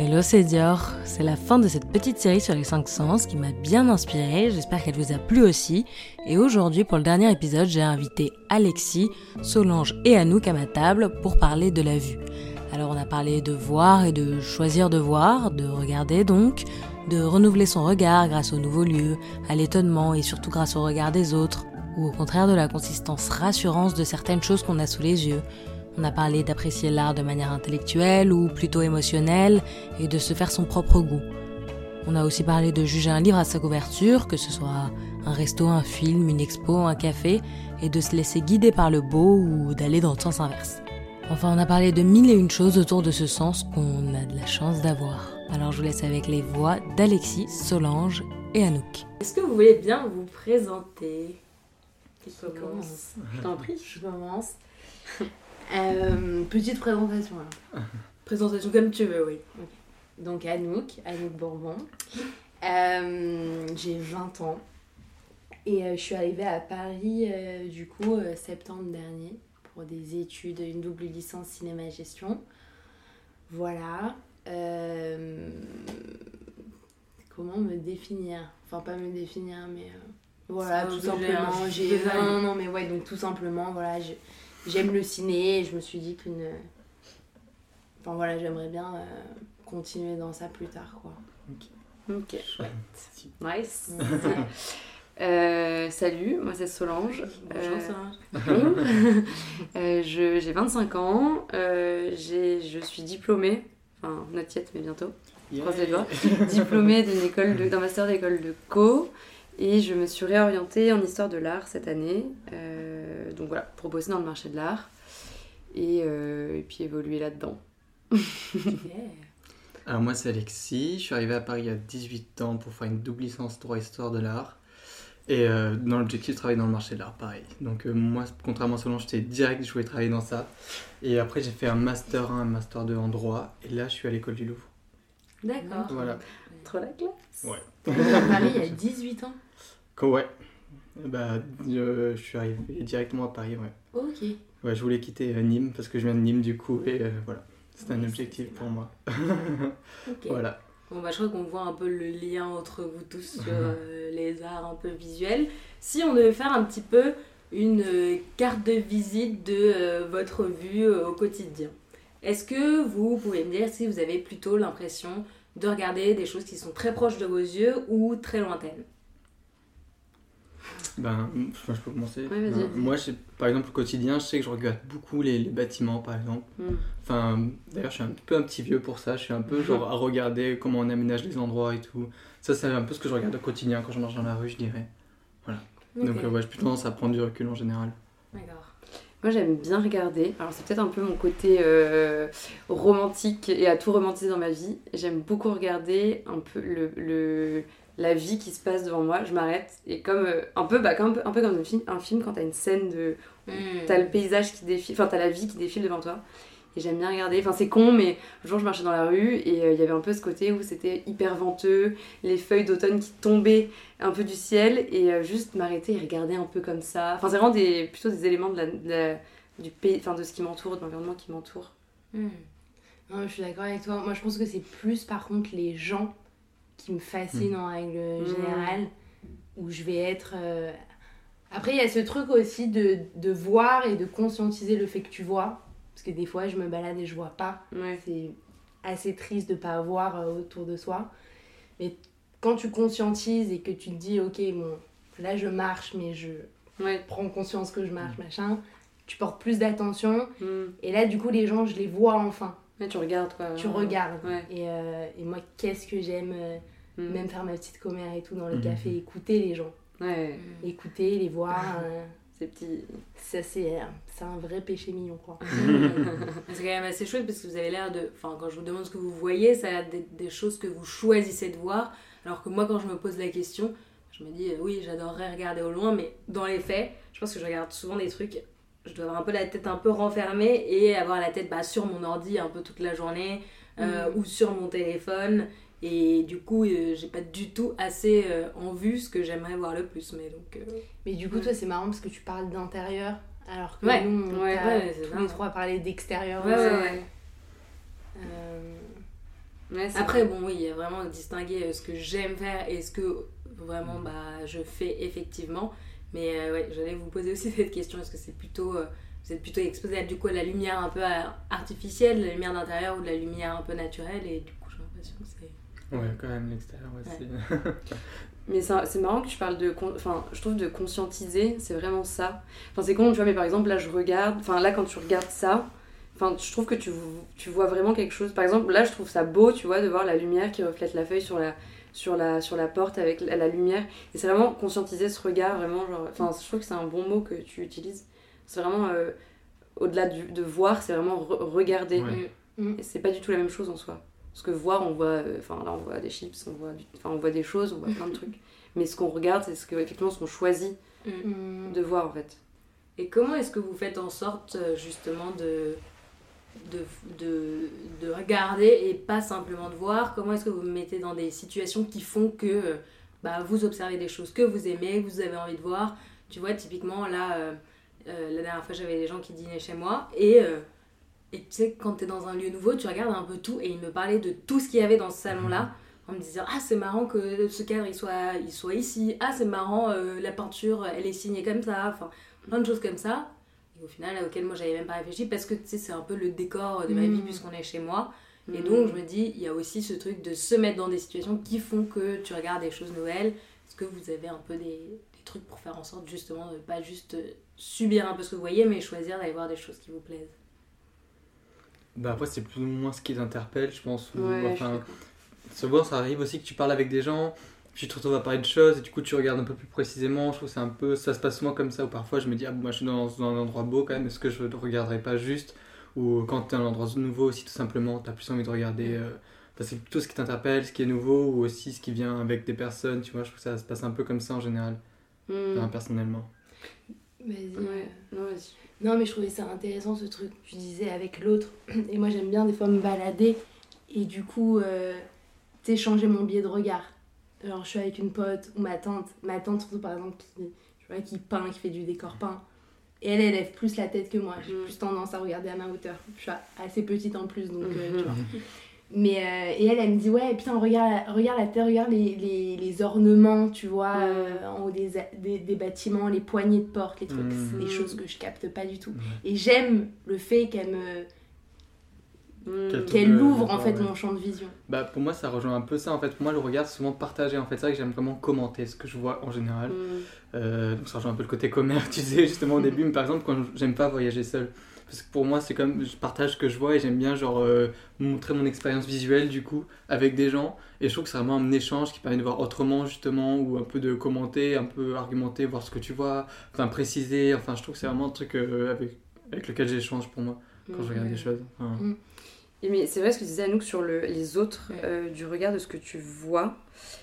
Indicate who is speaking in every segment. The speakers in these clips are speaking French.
Speaker 1: Hello, c'est Dior. C'est la fin de cette petite série sur les 5 sens qui m'a bien inspirée. J'espère qu'elle vous a plu aussi. Et aujourd'hui, pour le dernier épisode, j'ai invité Alexis, Solange et Anouk à ma table pour parler de la vue. Alors, on a parlé de voir et de choisir de voir, de regarder donc, de renouveler son regard grâce aux nouveaux lieux, à l'étonnement et surtout grâce au regard des autres, ou au contraire de la consistance rassurance de certaines choses qu'on a sous les yeux. On a parlé d'apprécier l'art de manière intellectuelle ou plutôt émotionnelle et de se faire son propre goût. On a aussi parlé de juger un livre à sa couverture, que ce soit un resto, un film, une expo, un café, et de se laisser guider par le beau ou d'aller dans le sens inverse. Enfin, on a parlé de mille et une choses autour de ce sens qu'on a de la chance d'avoir. Alors je vous laisse avec les voix d'Alexis, Solange et Anouk.
Speaker 2: Est-ce que vous voulez bien vous présenter?
Speaker 3: Qui commence Je t'en prie. Je commence. Euh, petite présentation alors.
Speaker 2: Présentation comme tu veux, oui.
Speaker 3: Donc Anouk, Anouk Bourbon. Euh, j'ai 20 ans. Et euh, je suis arrivée à Paris du coup septembre dernier pour des études, une double licence cinéma-gestion. Voilà. comment me définir? Enfin pas me définir mais voilà tout simplement. J'ai non non mais ouais donc tout simplement voilà j'aime le ciné et je me suis dit qu'une. Enfin voilà, j'aimerais bien euh, continuer dans ça plus tard quoi.
Speaker 4: Ok, ok, chouette. Nice. Euh, salut, moi c'est Solange.
Speaker 2: Bonjour euh, Solange.
Speaker 4: euh, j'ai 25 ans, je suis diplômée, enfin not yet mais bientôt, je croise les doigts, diplômée d'une école d'un master d'école de co. Et je me suis réorientée en histoire de l'art cette année. Euh, donc voilà, pour bosser dans le marché de l'art. Et, euh, et, puis évoluer là-dedans.
Speaker 5: Alors moi c'est Alexis, je suis arrivé à Paris il y a 18 ans pour faire une double licence droit histoire de l'art. Et euh, dans l'objectif de travailler dans le marché de l'art, pareil. Donc moi, contrairement à Solange, j'étais direct, je voulais travailler dans ça. Et après j'ai fait un master 1, un master 2 en droit. Et là je suis à l'école du Louvre.
Speaker 3: D'accord.
Speaker 5: Voilà.
Speaker 3: Trop la classe.
Speaker 5: Ouais.
Speaker 3: à Paris il y a 18 ans
Speaker 5: ouais. Bah, je suis arrivé directement à Paris, ouais.
Speaker 3: Ok.
Speaker 5: Ouais, je voulais quitter euh, Nîmes parce que je viens de Nîmes du coup et euh, voilà. C'est un objectif pour moi. Voilà.
Speaker 2: Bon, bah, je crois qu'on voit un peu le lien entre vous tous sur euh, les arts un peu visuels. Si on devait faire un petit peu une carte de visite de votre vue au quotidien, est-ce que vous pouvez me dire si vous avez plutôt l'impression de regarder des choses qui sont très proches de vos yeux ou très lointaines?
Speaker 5: Ben, je peux commencer.
Speaker 4: Ben,
Speaker 5: moi, par exemple, au quotidien, je sais que je regarde beaucoup les, bâtiments, par exemple. Hmm. Enfin, d'ailleurs, je suis un peu un petit vieux pour ça. Je suis un peu genre à regarder comment on aménage les endroits et tout. Ça, c'est un peu ce que je regarde au quotidien quand je marche dans la rue, je dirais. Voilà. Donc, euh, ouais, j'ai plutôt tendance à prendre du recul en général.
Speaker 2: D'accord.
Speaker 4: Moi, j'aime bien regarder. Alors, c'est peut-être un peu mon côté euh, romantique et à tout romantiser dans ma vie. J'aime beaucoup regarder un peu le, le la vie qui se passe devant moi, je m'arrête et comme euh, un peu bah, comme, un peu comme un film, un film quand t'as une scène de mm. t'as le paysage qui défile, enfin t'as la vie qui défile devant toi et j'aime bien regarder. Enfin c'est con mais le jour je marchais dans la rue et euh, il y avait un peu ce côté où c'était hyper venteux, les feuilles d'automne qui tombaient un peu du ciel et euh, juste m'arrêter et regarder un peu comme ça. Enfin c'est vraiment des plutôt des éléments de la, du pays, enfin de ce qui m'entoure, de l'environnement qui m'entoure.
Speaker 3: Mm. je suis d'accord avec toi. Moi je pense que c'est plus par contre les gens qui me fascine mm. en règle mm. générale, où je vais être... Euh, après, il y a ce truc aussi de, de, voir et de conscientiser le fait que tu vois. Parce que des fois, je me balade et je vois pas. C'est assez triste de pas voir euh, autour de soi. Mais quand tu conscientises et que tu te dis, ok, bon, là je marche, mais je prends conscience que je marche, mm. machin, tu portes plus d'attention. Et là, du coup, les gens, je les vois enfin.
Speaker 4: Mais tu regardes quoi.
Speaker 3: Tu regardes. Et, euh, et, moi, qu'est-ce que j'aime euh, mm. même faire ma petite commère et tout dans le mm. café, écouter les gens.
Speaker 4: Ouais.
Speaker 3: Mm. Écouter, les voir. Euh,
Speaker 4: Ces petits.
Speaker 3: Ça, c'est un vrai péché mignon, quoi.
Speaker 2: c'est quand même assez chouette parce que vous avez l'air de. Enfin, quand je vous demande ce que vous voyez, ça a l'air des, des choses que vous choisissez de voir. Alors que moi, quand je me pose la question, je me dis, oui, j'adorerais regarder au loin, mais dans les faits, je pense que je regarde souvent des trucs je dois avoir un peu la tête un peu renfermée et avoir la tête bah, sur mon ordi un peu toute la journée euh, mm. ou sur mon téléphone. Et du coup, euh, j'ai pas du tout assez euh, en vue ce que j'aimerais voir le plus. Mais, donc,
Speaker 3: mais du coup, toi, c'est marrant parce que tu parles d'intérieur alors que
Speaker 2: ouais.
Speaker 3: nous, on
Speaker 2: ouais,
Speaker 3: tous les trois parler d'extérieur.
Speaker 2: Après, bon, oui, il y a vraiment distinguer euh, ce que j'aime faire et ce que vraiment bah, je fais effectivement. Mais euh, ouais, j'allais vous poser aussi cette question est-ce que c'est plutôt. Euh, vous êtes plutôt exposé à du coup, la lumière un peu artificielle, la lumière d'intérieur ou de la lumière un peu naturelle Et du coup, j'ai l'impression que c'est.
Speaker 5: Ouais, quand même, l'extérieur, ouais,
Speaker 4: Mais c'est marrant que tu parles de. Enfin, je trouve de conscientiser, c'est vraiment ça. Enfin, c'est con, tu vois, mais par exemple, là, je regarde. Enfin, là, quand tu regardes ça, Enfin, je trouve que tu, tu vois vraiment quelque chose. Par exemple, là, je trouve ça beau, tu vois, de voir la lumière qui reflète la feuille sur la, sur la, sur la porte avec la, lumière. Et c'est vraiment conscientiser ce regard, vraiment, genre... Enfin, je trouve que c'est un bon mot que tu utilises. C'est vraiment... Euh, au-delà de voir, c'est vraiment regarder. Mm. Et c'est pas du tout la même chose en soi. Parce que voir, on voit... Euh, enfin, là, on voit des chips, on voit, enfin, on voit des choses, on voit plein de trucs. Mais ce qu'on regarde, c'est ce que, effectivement, ce qu'on choisit mm. de voir, en fait.
Speaker 2: Et comment est-ce que vous faites en sorte, euh, justement, de de, de, de, regarder et pas simplement de voir. Comment est-ce que vous vous mettez dans des situations qui font que euh, bah, vous observez des choses que vous aimez, que vous avez envie de voir. Tu vois, typiquement, là, euh, euh, la dernière fois, j'avais des gens qui dînaient chez moi et, et tu sais, quand tu es dans un lieu nouveau, tu regardes un peu tout et ils me parlaient de tout ce qu'il y avait dans ce salon-là en me disant ah c'est marrant que ce cadre il soit, il soit ici. Ah c'est marrant la peinture elle est signée comme ça enfin plein de choses comme ça au final auquel moi j'avais même pas réfléchi parce que tu sais c'est un peu le décor de ma vie mm. puisqu'on est chez moi et mm. donc je me dis il y a aussi ce truc de se mettre dans des situations qui font que tu regardes des choses nouvelles est-ce que vous avez un peu des, des, trucs pour faire en sorte justement de pas juste subir un peu ce que vous voyez mais choisir d'aller voir des choses qui vous plaisent?
Speaker 5: Bah après c'est plus ou moins ce qui t'interpelle je pense ouais, enfin souvent ça arrive aussi que tu parles avec des gens tu te retrouves à parler de choses et du coup tu regardes un peu plus précisément. Je trouve que c'est un peu, ça se passe souvent comme ça où parfois je me dis ah moi je suis dans, un endroit beau quand même, est-ce que je ne regarderai pas juste? Ou quand tu es un endroit nouveau aussi tout simplement, tu as plus envie de regarder. Euh, c'est plutôt ce qui t'interpelle, ce qui est nouveau ou aussi ce qui vient avec des personnes. Tu vois, je trouve que ça se passe un peu comme ça en général, hmm. personnellement.
Speaker 3: Vas-y. Non, non, mais je trouvais ça intéressant ce truc que tu disais avec l'autre. Et moi j'aime bien des fois me balader et du coup, euh, tu sais, changer mon biais de regard genre je suis avec une pote ou ma tante, ma tante surtout par exemple qui, tu vois, qui peint, qui fait du décor peint. Et elle, elle lève plus la tête que moi. J'ai mm. plus tendance à regarder à ma hauteur. Je suis assez petite en plus, donc euh, tu vois. Mais, euh, et elle, elle me dit, ouais, putain, regarde, regarde la tête, regarde les, les, les ornements, tu vois, mm. euh, en haut des, des, des, bâtiments, les poignées de porte, les trucs, mm. des choses que je capte pas du tout. Et j'aime le fait qu'elle me Mm. Qu'elle ouvre en fait mon champ de vision.
Speaker 5: Bah pour moi ça rejoint un peu ça en fait. Pour moi le regard c'est souvent partagé en fait. C'est vrai que j'aime vraiment commenter ce que je vois en général. Mm. Euh, donc ça rejoint un peu le côté commerce tu sais justement au début. Mais par exemple quand j'aime pas voyager seul. Parce que pour moi c'est comme je partage ce que je vois et j'aime bien genre euh, montrer mon expérience visuelle du coup avec des gens. Et je trouve que c'est vraiment un échange qui permet de voir autrement justement ou un peu de commenter, un peu argumenter, voir ce que tu vois, enfin préciser. Enfin je trouve que c'est vraiment un truc euh, avec, avec lequel j'échange pour moi quand je regarde des choses.
Speaker 4: Mais c'est vrai ce que tu disais Anouk sur le, les autres, euh, du regard de ce que tu vois.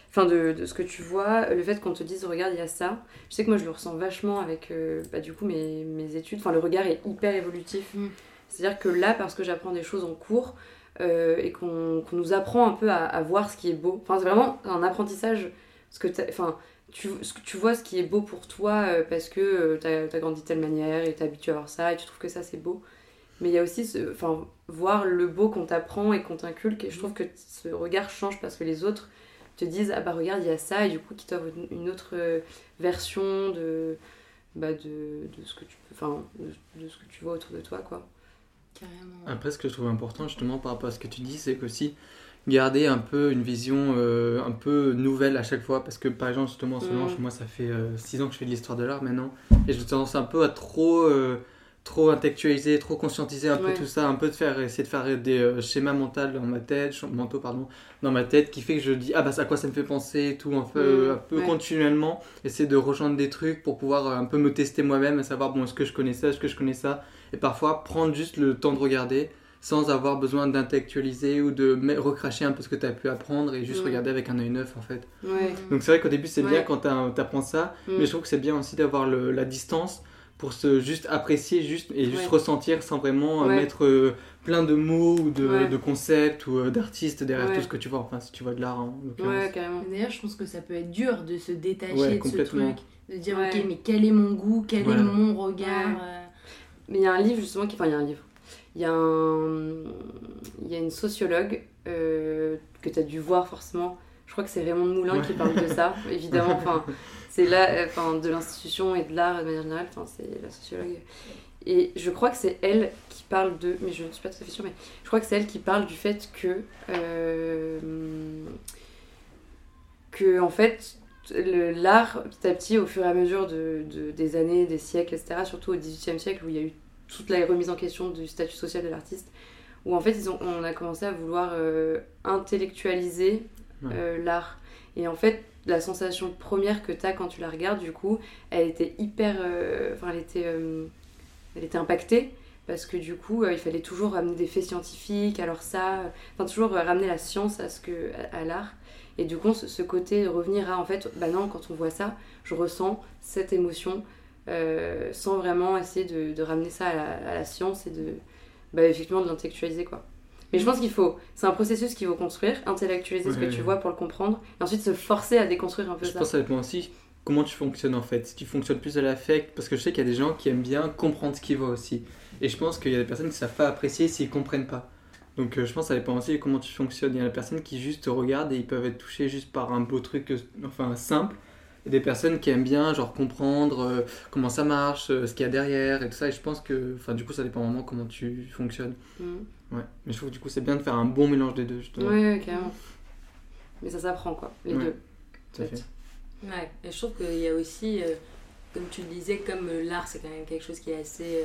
Speaker 4: Enfin, de, de, ce que tu vois, le fait qu'on te dise regarde, il y a ça. Je sais que moi je le ressens vachement avec euh, bah, du coup mes, mes, études. Enfin, le regard est hyper évolutif. Mm. C'est-à-dire que là, parce que j'apprends des choses en cours euh, et qu'on nous apprend un peu à, à, voir ce qui est beau. Enfin, c'est vraiment un apprentissage. Parce que enfin, tu, tu vois ce qui est beau pour toi parce que tu as, grandi de telle manière et tu habitué à voir ça et tu trouves que ça c'est beau. Mais il y a aussi ce, enfin, voir le beau qu'on t'apprend et qu'on t'inculque. Et je trouve que ce regard change parce que les autres te disent Ah bah regarde, il y a ça, et du coup, qui t'offrent une autre euh, version de, bah, de, de, ce que tu, enfin, de, ce que tu vois autour de toi. quoi.
Speaker 5: Carrément. Après, ce que je trouve important justement par rapport à ce que tu dis, c'est qu'aussi garder un peu une vision euh, un peu nouvelle à chaque fois parce que par exemple justement en ce moment mm. moi ça fait 6 euh, ans que je fais de l'histoire de l'art maintenant et j'ai tendance un peu à trop trop intellectualiser, trop conscientiser un peu tout ça, un peu de faire, essayer de faire des euh, schémas mentaux dans ma tête, mentaux pardon, dans ma tête, qui fait que je dis ah bah à quoi ça me fait penser, tout un peu, mmh, un peu continuellement, essayer de rejoindre des trucs pour pouvoir euh, un peu me tester moi-même, à savoir bon est-ce que je connais ça, est-ce que je connais ça, et parfois prendre juste le temps de regarder sans avoir besoin d'intellectualiser ou de recracher un peu ce que tu as pu apprendre et juste regarder avec un œil neuf en fait. Donc c'est vrai qu'au début c'est bien quand tu apprends ça, mmh. mais je trouve que c'est bien aussi d'avoir la distance pour se juste apprécier juste et juste ressentir sans vraiment euh, mettre euh, plein de mots ou de, de concepts ou euh, d'artistes derrière tout ce que tu vois. Enfin si tu vois de l'art en
Speaker 3: d'ailleurs je pense que ça peut être dur de se détacher de ce truc de dire ok mais quel est mon goût quel est mon regard
Speaker 4: mais il y a un livre justement qui enfin il y a un livre. Il y a un il y a une sociologue que tu as dû voir forcément. Je crois que c'est Raymond Moulin qui parle de ça, évidemment. Enfin, c'est là, enfin, de l'institution et de l'art de manière générale. Enfin, c'est la sociologue. Et je crois que c'est elle qui parle de, mais je ne suis pas tout à fait sûre, mais je crois que c'est elle qui parle du fait que, que en fait, l'art, petit à petit, au fur et à mesure de, des années, des siècles, etc., surtout au XVIIIe siècle, où il y a eu toute la remise en question du statut social de l'artiste, où en fait, ils ont, on a commencé à vouloir euh, intellectualiser euh, l'art. Et en fait, la sensation première que tu as quand tu la regardes, du coup, elle était hyper. Euh, enfin, elle était. elle était impactée parce que du coup il fallait toujours ramener des faits scientifiques alors ça enfin toujours ramener la science à à l'art et du coup, ce, côté de revenir à, en fait, bah non, quand on voit ça, je ressens cette émotion euh, sans vraiment essayer de, de ramener ça à la, science et de, bah, effectivement, de l'intellectualiser, quoi. Mais je pense qu'il faut, c'est un processus qu'il faut construire, intellectualiser ce que tu vois pour le comprendre, et ensuite se forcer à déconstruire un peu
Speaker 5: ça.
Speaker 4: Je
Speaker 5: pense que ça dépend aussi comment tu fonctionnes en fait. Si tu fonctionnes plus à l'affect, parce que je sais qu'il y a des gens qui aiment bien comprendre ce qu'ils voient aussi. Et je pense qu'il y a des personnes qui ne savent pas apprécier s'ils comprennent pas. Donc euh, je pense que ça dépend aussi de comment tu fonctionnes. Il y a des personnes qui juste te regardent et ils peuvent être touchés juste par un beau truc, euh, enfin simple. Et des personnes qui aiment bien genre comprendre euh, comment ça marche, ce qu'il y a derrière et tout ça. Et je pense que, enfin du coup ça dépend vraiment comment tu fonctionnes. Mm. Ouais. Mais je trouve que du coup c'est bien de faire un bon mélange des deux justement.
Speaker 4: Ouais, carrément. Mais ça s'apprend quoi, les deux.
Speaker 2: Tout à fait. Ouais. Et je trouve qu'il y a aussi, comme tu le disais, comme l'art c'est quand même quelque chose qui est assez,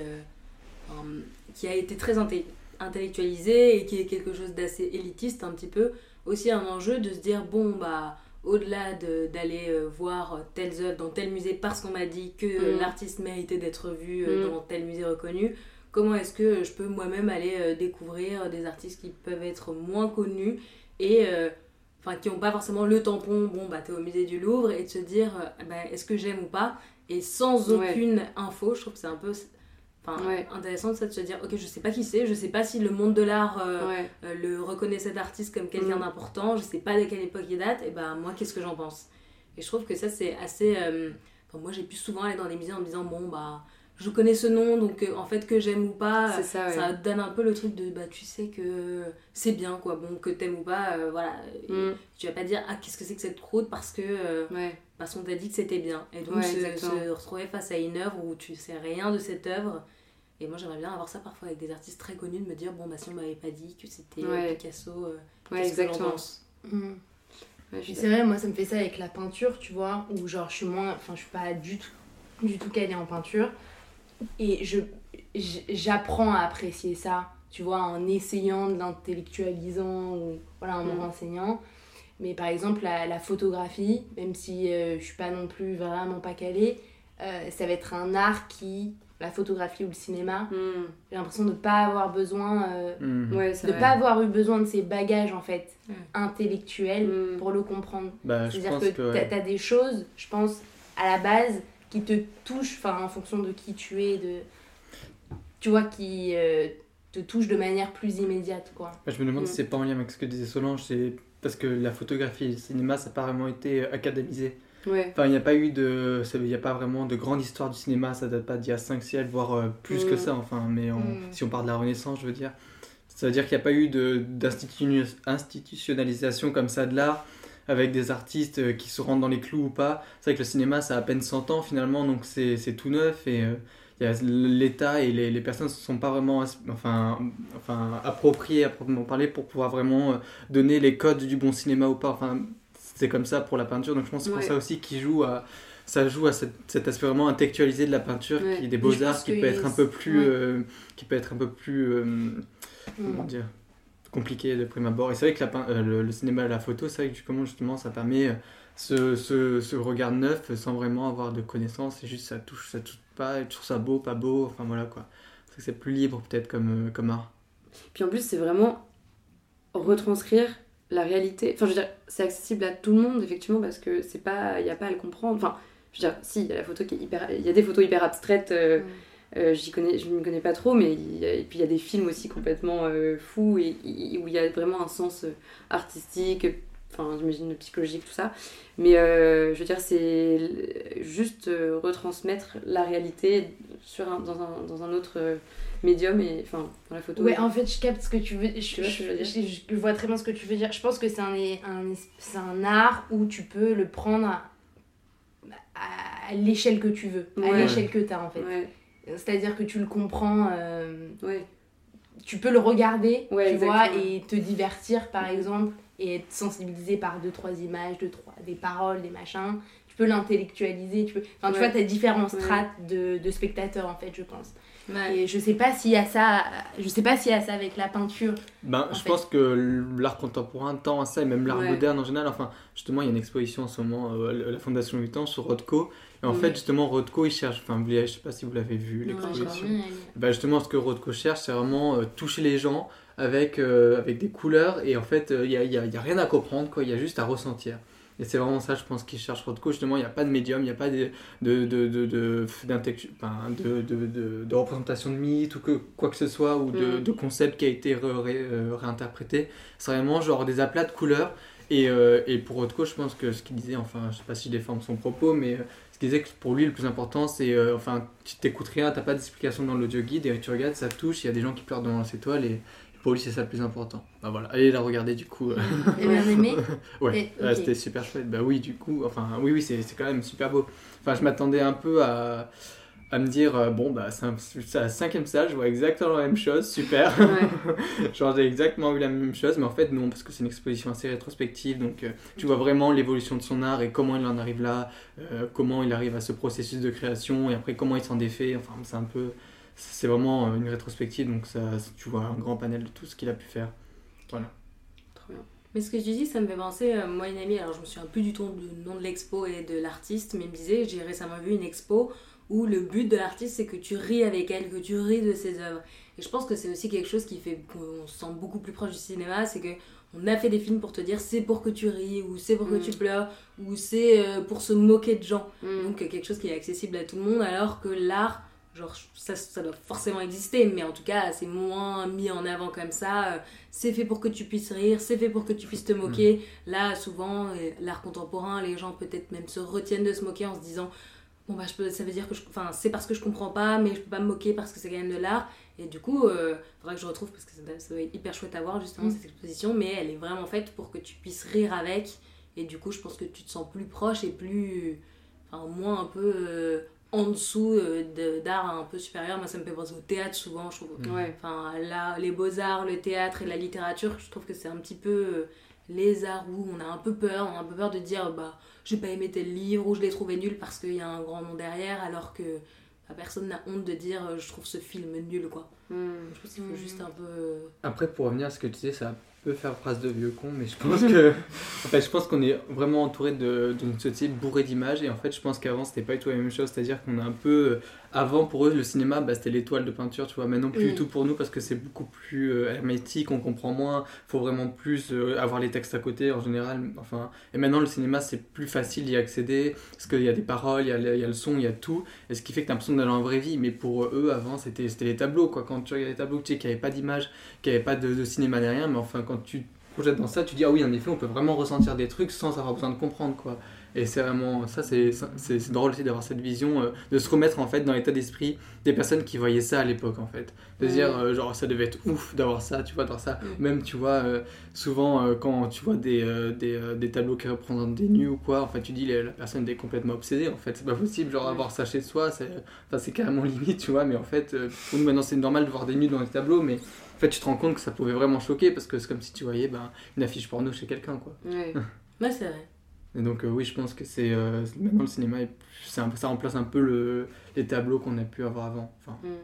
Speaker 2: qui a été très intelligent intellectualisé et qui est quelque chose d'assez élitiste un petit peu, aussi un enjeu de se dire bon bah au-delà d'aller euh, voir telles œuvres dans tel musée parce qu'on m'a dit que mm. l'artiste méritait d'être vu euh, mm. dans tel musée reconnu, comment est-ce que je peux moi-même aller euh, découvrir des artistes qui peuvent être moins connus et enfin qui n'ont pas forcément le tampon bon bah t'es au musée du Louvre et de se dire bah, est-ce que j'aime ou pas? Et sans aucune info je trouve que c'est un peu Enfin, intéressant ça de se dire, ok, je sais pas qui c'est, je sais pas si le monde de l'art euh, euh, le reconnaît cet artiste comme quelqu'un mm. d'important, je sais pas de quelle époque il date, et bah moi, qu'est-ce que j'en pense? Et je trouve que ça, c'est assez. Euh, moi, j'ai pu souvent aller dans des musées en me disant, bon, bah, je connais ce nom, donc en fait, que j'aime ou pas, ça, donne un peu le truc de, bah, tu sais que c'est bien, quoi, bon, que t'aimes ou pas, voilà. Mm. Tu vas pas dire, ah, qu'est-ce que c'est que cette croûte parce que. Parce qu'on t'a dit que c'était bien. Et donc, se, retrouver face à une œuvre où tu sais rien de cette œuvre. Et moi, j'aimerais bien avoir ça parfois avec des artistes très connus, de me dire, bon, bah si on m'avait pas dit que c'était Picasso, euh, ouais, exactement.
Speaker 3: Mmh. c'est vrai, moi, ça me fait ça avec la peinture, tu vois, où genre, je suis moins. Enfin, je suis pas du tout, du tout calée en peinture. Et je j'apprends à apprécier ça, tu vois, en essayant de l'intellectualisant ou voilà, en me mmh. renseignant. Mais par exemple, la, photographie, même si euh, je suis pas non plus vraiment pas calée, euh, ça va être un art qui, la photographie ou le cinéma, hmm. j'ai l'impression de ne pas avoir besoin, euh, hmm. de pas avoir eu besoin de ces bagages en fait intellectuels hmm. pour le comprendre.
Speaker 5: Bah, C'est-à-dire que,
Speaker 3: tu as, des choses, je pense, à la base, qui te touchent, enfin en fonction de qui tu es, de, tu vois, qui te touchent de manière plus immédiate, quoi.
Speaker 5: Bah, je me demande si c'est pas en lien avec ce que disait Solange, c'est parce que la photographie et le cinéma, ça a pas vraiment été euh, académisé. Enfin, il n'y a pas eu de. Il n'y a pas vraiment de grande histoire du cinéma, ça date pas d'il y a 5 siècles, voire euh, plus que mm. ça, enfin, mais mm. si on parle de la Renaissance, je veux dire. Ça veut dire qu'il n'y a pas eu d'institutionnalisation comme ça de l'art, avec des artistes euh, qui se rendent dans les clous ou pas. C'est vrai que le cinéma, ça a à peine 100 ans finalement, donc c'est tout neuf et l'État et les, les, personnes ne se sont pas vraiment enfin, enfin, appropriées à proprement parler pour pouvoir vraiment euh, donner les codes du bon cinéma ou pas. Enfin, c'est comme ça pour la peinture, donc je pense que c'est pour ça aussi qu'il joue à ça joue à cet, cet, aspect vraiment intellectualisé de la peinture qui est des beaux arts qui peut être un peu plus euh, qui peut être un peu plus euh, mm. comment dire compliqué de prime abord. Et c'est vrai que la, le, cinéma et la photo c'est vrai que comment justement ça permet ce, ce, ce, regard neuf sans vraiment avoir de connaissances. C'est juste ça touche ça touche pas, je trouve ça beau, pas beau, enfin voilà quoi. C'est plus libre peut-être comme, euh, comme art.
Speaker 4: Puis en plus, c'est vraiment retranscrire la réalité. Enfin, je veux dire, c'est accessible à tout le monde, effectivement, parce que c'est pas, il n'y a pas à le comprendre. Enfin, je veux dire, si, il y a la photo qui est hyper, il y a des photos hyper abstraites. Euh, euh, j'y connais, je ne connais pas trop, mais et puis il y a des films aussi complètement fous et, où il y a vraiment un sens artistique, enfin j'imagine psychologique tout ça. Mais euh, je veux dire c'est juste euh, retransmettre la réalité sur un, dans, un, dans un autre euh, médium et enfin dans la photo.
Speaker 3: Ouais en fait je capte ce que tu veux je, je, je, je vois très bien ce que tu veux dire. Je pense que c'est un, un, un art où tu peux le prendre à, à l'échelle que tu veux à l'échelle que tu as en fait. C'est à dire que tu le comprends
Speaker 4: ouais.
Speaker 3: tu peux le regarder, tu vois, et te divertir par exemple, et être sensibilisé par deux, trois images, deux, trois, des paroles, des machins. Tu peux l'intellectualiser, tu peux... Enfin, tu vois, tu as différents strates de, de, spectateurs en fait, je pense. Et je sais pas s'il y a ça, je sais pas s'il y a ça avec la peinture.
Speaker 5: Ben, je pense que l'art contemporain tend à ça, et même l'art moderne en général. Enfin, justement, il y a une exposition en ce moment euh, à la Fondation 8 ans sur Rothko. Et en fait, justement, Rothko, il cherche, enfin, je sais pas si vous l'avez vu, l'exposition. Ben, justement, ce que Rothko cherche, c'est vraiment euh, toucher les gens avec, euh, avec des couleurs, et en fait, euh, il n'y a, y a, rien à comprendre, il y a juste à ressentir. Et c'est vraiment ça, je pense, qu'ils cherchent votre coach. Justement, il n'y a pas de médium, il n'y a pas de, de, de, de, représentation de mythe ou que, quoi que ce soit, ou de, mm. concept qui a été euh, réinterprété. C'est vraiment genre des aplats de couleurs. Et, et pour votre coach, je pense que ce qu'il disait, enfin, je ne sais pas si je déforme son propos, mais ce qu'il disait que pour lui, le plus important, c'est, euh, enfin, tu t'écoutes rien, tu n'as pas d'explication dans l'audio guide, et tu regardes, ça touche, il y a des gens qui pleurent dans les étoiles, pour lui, c'est ça le plus important. Bah voilà, allez la regarder du coup.
Speaker 3: Et bien aimé
Speaker 5: Ouais, c'était super chouette. Bah oui, du coup, enfin, oui, oui, c'est quand même super beau. Enfin, je m'attendais un peu à, à me dire, euh, bon, bah, c'est la cinquième salle, je vois exactement la même chose, super. Genre, j'ai exactement vu la même chose, mais en fait, non, parce que c'est une exposition assez rétrospective, donc euh, tu vois vraiment l'évolution de son art et comment il en arrive là, euh, comment il arrive à ce processus de création, et après comment il s'en défait. Enfin, c'est un peu c'est vraiment une rétrospective, donc ça, tu vois un grand panel de tout ce qu'il a pu faire. Voilà.
Speaker 2: Trop bien. Mais ce que je dis, ça me fait penser, euh, moi une amie, alors je me souviens plus du tout du nom de l'expo et de l'artiste, mais elle me disait, j'ai récemment vu une expo où le but de l'artiste c'est que tu ris avec elle, que tu ris de ses œuvres. Et je pense que c'est aussi quelque chose qui fait qu'on se sent beaucoup plus proche du cinéma, c'est que on a fait des films pour te dire c'est pour que tu ris, ou c'est pour que tu mm. pleures, ou c'est euh, pour se moquer de gens. Mm. Donc quelque chose qui est accessible à tout le monde, alors que l'art genre ça, ça doit forcément exister mais en tout cas c'est moins mis en avant comme ça euh, c'est fait pour que tu puisses rire c'est fait pour que tu puisses te moquer mm. là souvent euh, l'art contemporain les gens peut-être même se retiennent de se moquer en se disant bon bah je peux, ça veut dire que je enfin c'est parce que je comprends pas mais je peux pas me moquer parce que c'est quand même de l'art et du coup il euh, faudra que je retrouve parce que ça, ça doit être hyper chouette à voir justement mm. cette exposition mais elle est vraiment faite pour que tu puisses rire avec et du coup je pense que tu te sens plus proche et plus enfin moins un peu en dessous euh, d'art un peu supérieur. Moi, ça me fait penser au théâtre souvent, je trouve. Ouais. Enfin, là, les beaux-arts, le théâtre et la littérature, je trouve que c'est un petit peu euh, les arts où on a un peu peur. On a un peu peur de dire, bah, j'ai pas aimé tel livre ou je l'ai trouvé nul parce qu'il y a un grand nom derrière, alors que bah, personne n'a honte de dire, euh, je trouve ce film nul, quoi. Hmm. Je pense qu'il faut juste un peu.
Speaker 5: Après, pour revenir à ce que tu disais, ça peut faire phrase de vieux con, mais je pense que en fait, je pense qu'on est vraiment entouré d'une société bourrée d'images et en fait, je pense qu'avant c'était pas du tout la même chose, c'est-à-dire qu'on a un peu avant, pour eux, le cinéma, bah, c'était l'étoile de peinture, tu vois. Maintenant, plus du tout pour nous parce que c'est beaucoup plus euh, hermétique, on comprend moins. faut vraiment plus euh, avoir les textes à côté en général. Enfin, et maintenant, le cinéma, c'est plus facile d'y accéder parce qu'il y a des paroles, il y a, il y a, le son, il y a tout. Et ce qui fait que tu as l'impression d'aller en vraie vie. Mais pour eux, avant, c'était les tableaux, quoi. Quand tu regardes les tableaux, tu sais qu'il n'y avait pas d'image, qu'il n'y avait pas de, de cinéma rien. Mais enfin, quand tu te projettes dans ça, tu dis, ah oui, en effet, on peut vraiment ressentir des trucs sans avoir besoin de comprendre, quoi. Et c'est vraiment, ça c'est, drôle aussi d'avoir cette vision, euh, de se remettre en fait dans l'état d'esprit des personnes qui voyaient ça à l'époque en fait. De se dire, euh, genre ça devait être ouf d'avoir ça, tu vois, d'avoir ça. Même tu vois, euh, souvent quand tu vois des, des, des, tableaux qui représentent des nus ou quoi, en fait tu dis la personne est complètement obsédée en fait. C'est pas possible, genre avoir ça chez soi, c'est carrément limite, tu vois, mais en fait, pour nous maintenant c'est normal de voir des nus dans les tableaux, mais en fait tu te rends compte que ça pouvait vraiment choquer parce que c'est comme si tu voyais ben, une affiche porno chez quelqu'un quoi.
Speaker 2: Ouais, ouais c'est vrai.
Speaker 5: Et donc, euh, oui, je pense que c'est euh, maintenant le cinéma, ça remplace un peu le, les tableaux qu'on a pu avoir avant. Enfin, mm.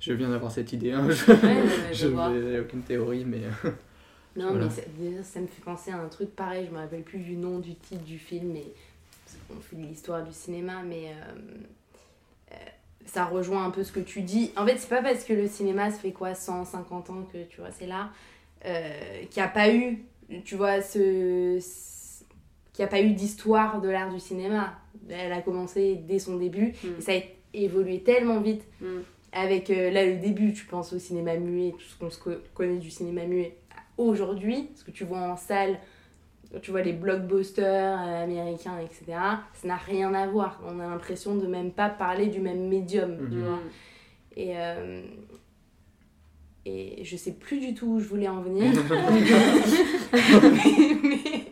Speaker 5: Je viens d'avoir cette idée, hein. je n'ai aucune théorie, mais. Euh,
Speaker 3: non, mais ça, ça, me fait penser à un truc pareil, je me rappelle plus du nom du titre du film, mais on fait de l'histoire du cinéma, mais ça rejoint un peu ce que tu dis. En fait, c'est pas parce que le cinéma se fait quoi, 150 ans que tu vois, c'est là, qu'il n'y a pas eu, tu vois, ce qu'il n'y a pas eu d'histoire de l'art du cinéma. Elle a commencé dès son début mm. et ça a évolué tellement vite. Mm. Avec euh, là le début, tu penses au cinéma muet, tout ce qu'on connaît du cinéma muet aujourd'hui, ce que tu vois en salle, tu vois les blockbusters euh, américains, etc., ça n'a rien à voir. On a l'impression de même pas parler du même médium, tu
Speaker 5: Mhm.
Speaker 3: vois. Et, euh, et je sais plus du tout où je voulais en venir. mais, mais-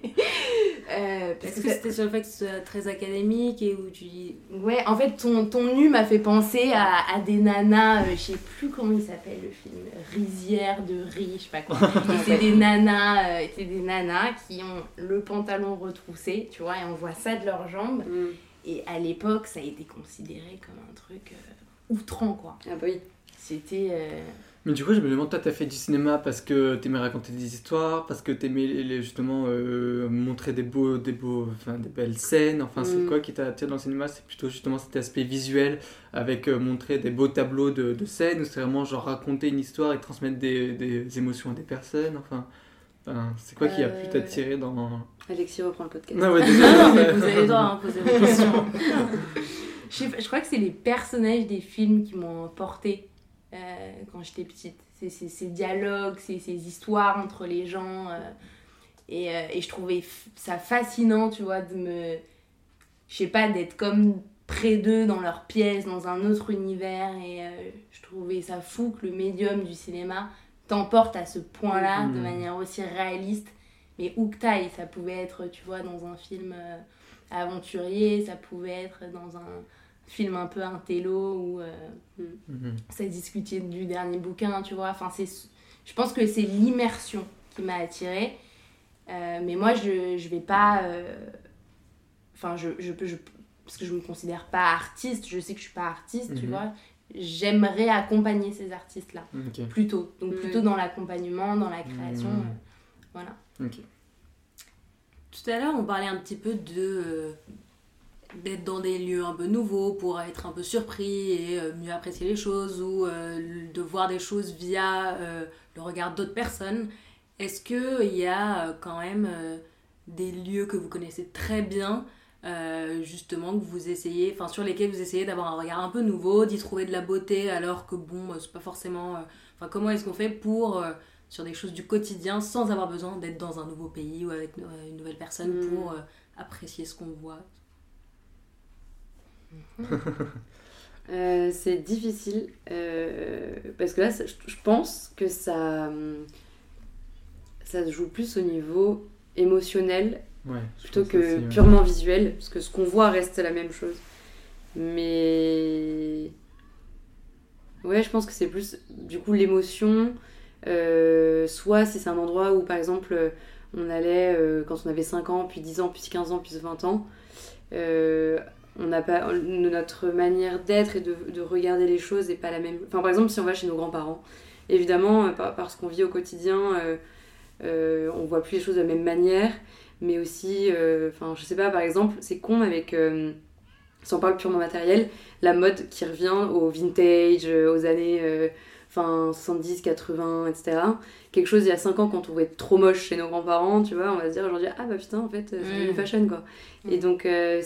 Speaker 3: euh, parce que
Speaker 2: c'était sur le fait que ce soit très académique et où tu dis.
Speaker 3: Ouais, en fait, ton, ton nu m'a fait penser à, à des nanas, euh, je sais plus comment il s'appelle le film, Rizière de riz, je sais pas quoi. Et c'est des nanas, euh, c'est des nanas qui ont le pantalon retroussé, tu vois, et on voit ça de leurs jambes.
Speaker 4: Mm.
Speaker 3: Et à l'époque, ça a été considéré comme un truc euh, outrant, quoi.
Speaker 4: Ah bah oui.
Speaker 3: C'était.
Speaker 5: Mais du coup, je me demande, toi, t'as fait du cinéma parce que t'aimais raconter des histoires, parce que t'aimais justement euh, montrer des beaux, des beaux, enfin des belles scènes. Enfin, c'est
Speaker 4: Mm.
Speaker 5: quoi qui t'a attiré dans le cinéma? C'est plutôt justement cet aspect visuel avec euh, montrer des beaux tableaux de, de scènes ou c'est vraiment genre raconter une histoire et transmettre des, des émotions à des personnes? Enfin, c'est quoi qui a pu
Speaker 4: Euh,
Speaker 5: t'attirer dans
Speaker 4: Alexis reprend le podcast.
Speaker 5: Non, ouais,
Speaker 2: Non,
Speaker 5: désolé.
Speaker 2: mais vous avez le droit, hein, posez vos questions.
Speaker 3: Je, sais pas, je crois que c'est les personnages des films qui m'ont porté euh, quand j'étais petite. Ces dialogues, ces, ces histoires entre les gens. euh, et, euh, et je trouvais ça fascinant, tu vois, de me. Je sais pas, d'être comme près d'eux dans leur pièce, dans un autre univers. Et je trouvais ça fou que le médium du cinéma t'emporte à ce point-là de
Speaker 5: Mhm.
Speaker 3: manière aussi réaliste. Mais où que t'ailles, ça pouvait être, tu vois, dans un film. aventurier, ça pouvait être dans un film un peu intello où euh,
Speaker 5: Mhm.
Speaker 3: ça discutait du dernier bouquin, tu vois. Enfin, c'est, je pense que c'est l'immersion qui m'a attirée. Euh, mais moi, je, je vais pas. euh, Enfin, je, je peux. Je, parce que je me considère pas artiste, je sais que je suis pas artiste, tu
Speaker 5: Mhm.
Speaker 3: vois. J'aimerais accompagner ces artistes-là,
Speaker 5: Ok.
Speaker 3: plutôt. Donc,
Speaker 4: Mhm.
Speaker 3: plutôt dans l'accompagnement, dans la création.
Speaker 5: Mhm.
Speaker 3: euh, voilà.
Speaker 2: Tout à l'heure, on parlait un petit peu de euh, d'être dans des lieux un peu nouveaux pour être un peu surpris et euh, mieux apprécier les choses ou euh, de voir des choses via euh, le regard d'autres personnes. Est-ce qu'il y a quand même des lieux que vous connaissez très bien euh, justement que vous essayez, enfin sur lesquels vous essayez d'avoir un regard un peu nouveau, d'y trouver de la beauté alors que bon, c'est pas forcément. euh, Enfin, comment est-ce qu'on fait pour euh, sur des choses du quotidien sans avoir besoin d'être dans un nouveau pays ou avec une nouvelle personne
Speaker 4: Mm.
Speaker 2: pour apprécier ce qu'on voit?
Speaker 4: Euh, c'est difficile euh, parce que là, ça- je pense que ça, ça se joue plus au niveau émotionnel
Speaker 5: Ouais.
Speaker 4: plutôt que
Speaker 5: aussi, ouais.
Speaker 4: purement visuel, parce que ce qu'on voit reste la même chose. Mais ouais, je pense que c'est plus du coup l'émotion. euh, soit si c'est un endroit où par exemple on allait quand on avait 5 ans, puis 10 ans, puis 15 ans, puis 20 ans, euh, on n'a pas notre manière d'être et de, de regarder les choses est pas la même. Enfin par exemple si on va chez nos grands-parents, évidemment euh, par- parce qu'on vit au quotidien, euh, euh, on voit plus les choses de la même manière mais aussi, euh, enfin, je sais pas, par exemple, c'est con avec, euh, si on parle purement matériel, la mode qui revient au vintage, euh, aux années euh, enfin, 70, 80, etc. Quelque chose il y a 5 ans quand on trouvait trop moche chez nos grands-parents, tu vois, on va se dire aujourd'hui, ah bah putain, en fait, euh, c'est
Speaker 2: Mm.
Speaker 4: devenu fashion, quoi. Et
Speaker 3: Mm.
Speaker 4: donc, euh,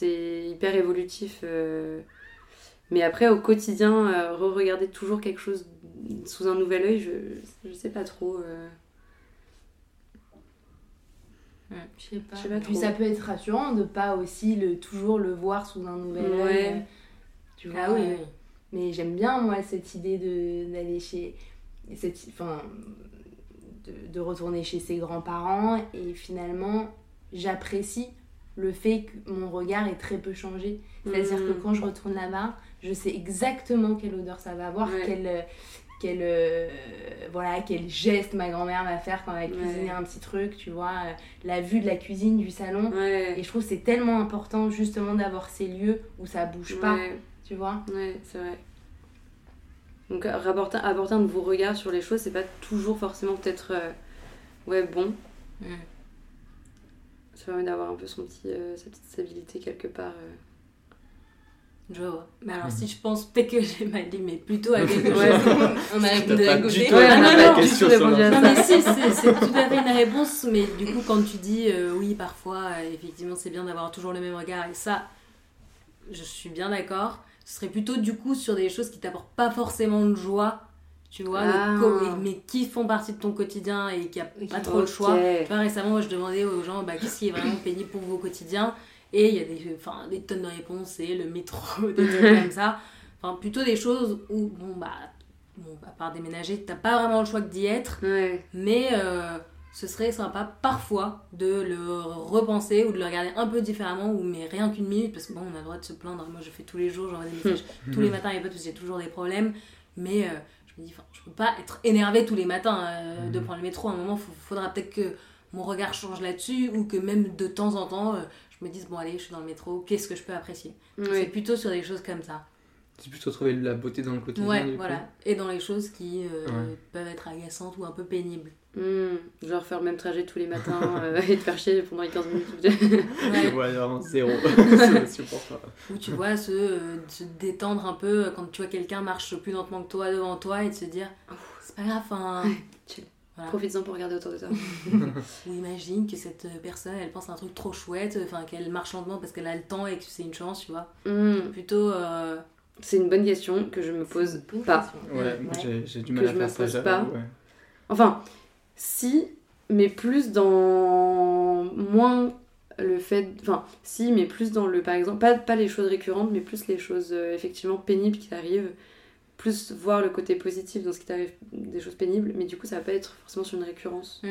Speaker 4: c'est hyper évolutif. euh. Mais après, au quotidien, euh, re-regarder toujours quelque chose sous un nouvel œil, je, je sais pas trop. euh.
Speaker 3: Je sais pas.
Speaker 4: Je sais pas
Speaker 3: Puis
Speaker 4: trop.
Speaker 3: ça peut être rassurant de pas aussi le, toujours le voir sous un nouvel œil.
Speaker 4: Ouais.
Speaker 3: euh, Tu vois,
Speaker 2: Ah oui,
Speaker 3: euh,
Speaker 2: oui.
Speaker 3: Mais j'aime bien, moi, cette idée de- d'aller chez. Cette, enfin, de, de retourner chez ses grands-parents et finalement, j'apprécie le fait que mon regard est très peu changé. C'est-à-dire que
Speaker 4: Mm.
Speaker 3: quand je retourne là-bas, je sais exactement quelle odeur ça va avoir,
Speaker 4: Ouais.
Speaker 3: quel, euh, quel, euh, voilà, quel geste ma grand-mère va faire quand elle va
Speaker 4: Ouais.
Speaker 3: cuisiner un petit truc, tu vois, euh, la vue de la cuisine, du salon.
Speaker 4: Ouais.
Speaker 3: Et je trouve que c'est tellement important justement d'avoir ces lieux où ça bouge pas, tu vois.
Speaker 4: Ouais, c'est vrai. Donc rapporter, apporter un nouveau regard sur les choses, c'est pas toujours forcément peut-être euh, ouais bon. Ça permet d'avoir un peu son petit, euh, sa petite stabilité quelque part. euh.
Speaker 2: Je vois. Mais alors,
Speaker 5: Mhm.
Speaker 2: si je pense peut-être que j'ai mal dit, mais plutôt à quelque
Speaker 4: Ouais.
Speaker 2: chose. on a répondu côté.
Speaker 5: tout
Speaker 4: Ouais,
Speaker 2: Ah
Speaker 4: on
Speaker 2: non, non, non,
Speaker 4: répondu à
Speaker 2: Non, mais si, c'est c'est tout à fait une réponse, mais du coup, quand tu dis euh, oui, parfois, euh, effectivement, c'est bien d'avoir toujours le même regard, et ça, je suis bien d'accord. Ce serait plutôt du coup sur des choses qui t'apportent pas forcément de joie, tu vois,
Speaker 4: Ah.
Speaker 2: mais qui font partie de ton quotidien et qui a pas trop le choix?
Speaker 4: Ok.
Speaker 2: Tu vois, récemment, moi, je demandais aux gens bah, qu'est-ce qui est vraiment pénible pour vous au quotidien. Et il y a des, enfin, des tonnes de réponses, c'est le métro, des trucs comme ça. Enfin, plutôt des choses où, bon, bah, bon, à part déménager, t'as pas vraiment le choix que d'y être.
Speaker 4: Ouais.
Speaker 2: Mais euh, ce serait sympa parfois de le repenser ou de le regarder un peu différemment, ou mais rien qu'une minute, parce que bon, on a le droit de se plaindre. Moi, je fais tous les jours, j'envoie des messages tous les matins à mes potes parce que j'ai toujours des problèmes. Mais euh, je me dis, enfin, je peux pas être énervée tous les matins euh, de prendre le métro. À un moment, il faudra peut-être que mon regard change là-dessus, ou que même de temps en temps, euh, je me dise, bon, allez, je suis dans le métro, qu'est-ce que je peux apprécier? C'est plutôt sur des choses comme ça.
Speaker 5: C'est plutôt trouver de la beauté dans le quotidien.
Speaker 2: Ouais,
Speaker 5: du coup.
Speaker 2: voilà. Et dans les choses qui euh,
Speaker 5: Ouais.
Speaker 2: peuvent être agaçantes ou un peu pénibles.
Speaker 4: Hmm. Genre faire le même trajet tous les matins euh, et te faire chier pendant les 15 minutes.
Speaker 2: Ouais.
Speaker 5: Ouais, vraiment zéro.
Speaker 2: Où tu vois se, euh, se détendre un peu quand tu vois quelqu'un marche plus lentement que toi devant toi et de se dire c'est pas grave
Speaker 4: chill.
Speaker 2: voilà.
Speaker 4: Profites-en pour regarder autour de toi.
Speaker 2: ou imagine que cette euh, personne elle pense à un truc trop chouette enfin qu'elle marche lentement parce qu'elle a le temps et que c'est une chance tu vois
Speaker 4: Hmm.
Speaker 2: plutôt euh,
Speaker 4: C'est une bonne question que je me pose pas.
Speaker 5: Ouais, j'ai- du mal
Speaker 4: je
Speaker 5: à
Speaker 4: me
Speaker 5: faire ça.
Speaker 4: pose
Speaker 5: j'avoue,
Speaker 4: pas.
Speaker 5: ouais.
Speaker 4: Enfin, si, mais plus dans moins le fait. Enfin, si, mais plus dans le. Par exemple, pas, pas les choses récurrentes, mais plus les choses euh, effectivement pénibles qui t'arrivent. Plus voir le côté positif dans ce qui t'arrive, des choses pénibles, mais du coup, ça va pas être forcément sur une récurrence.
Speaker 2: hmm.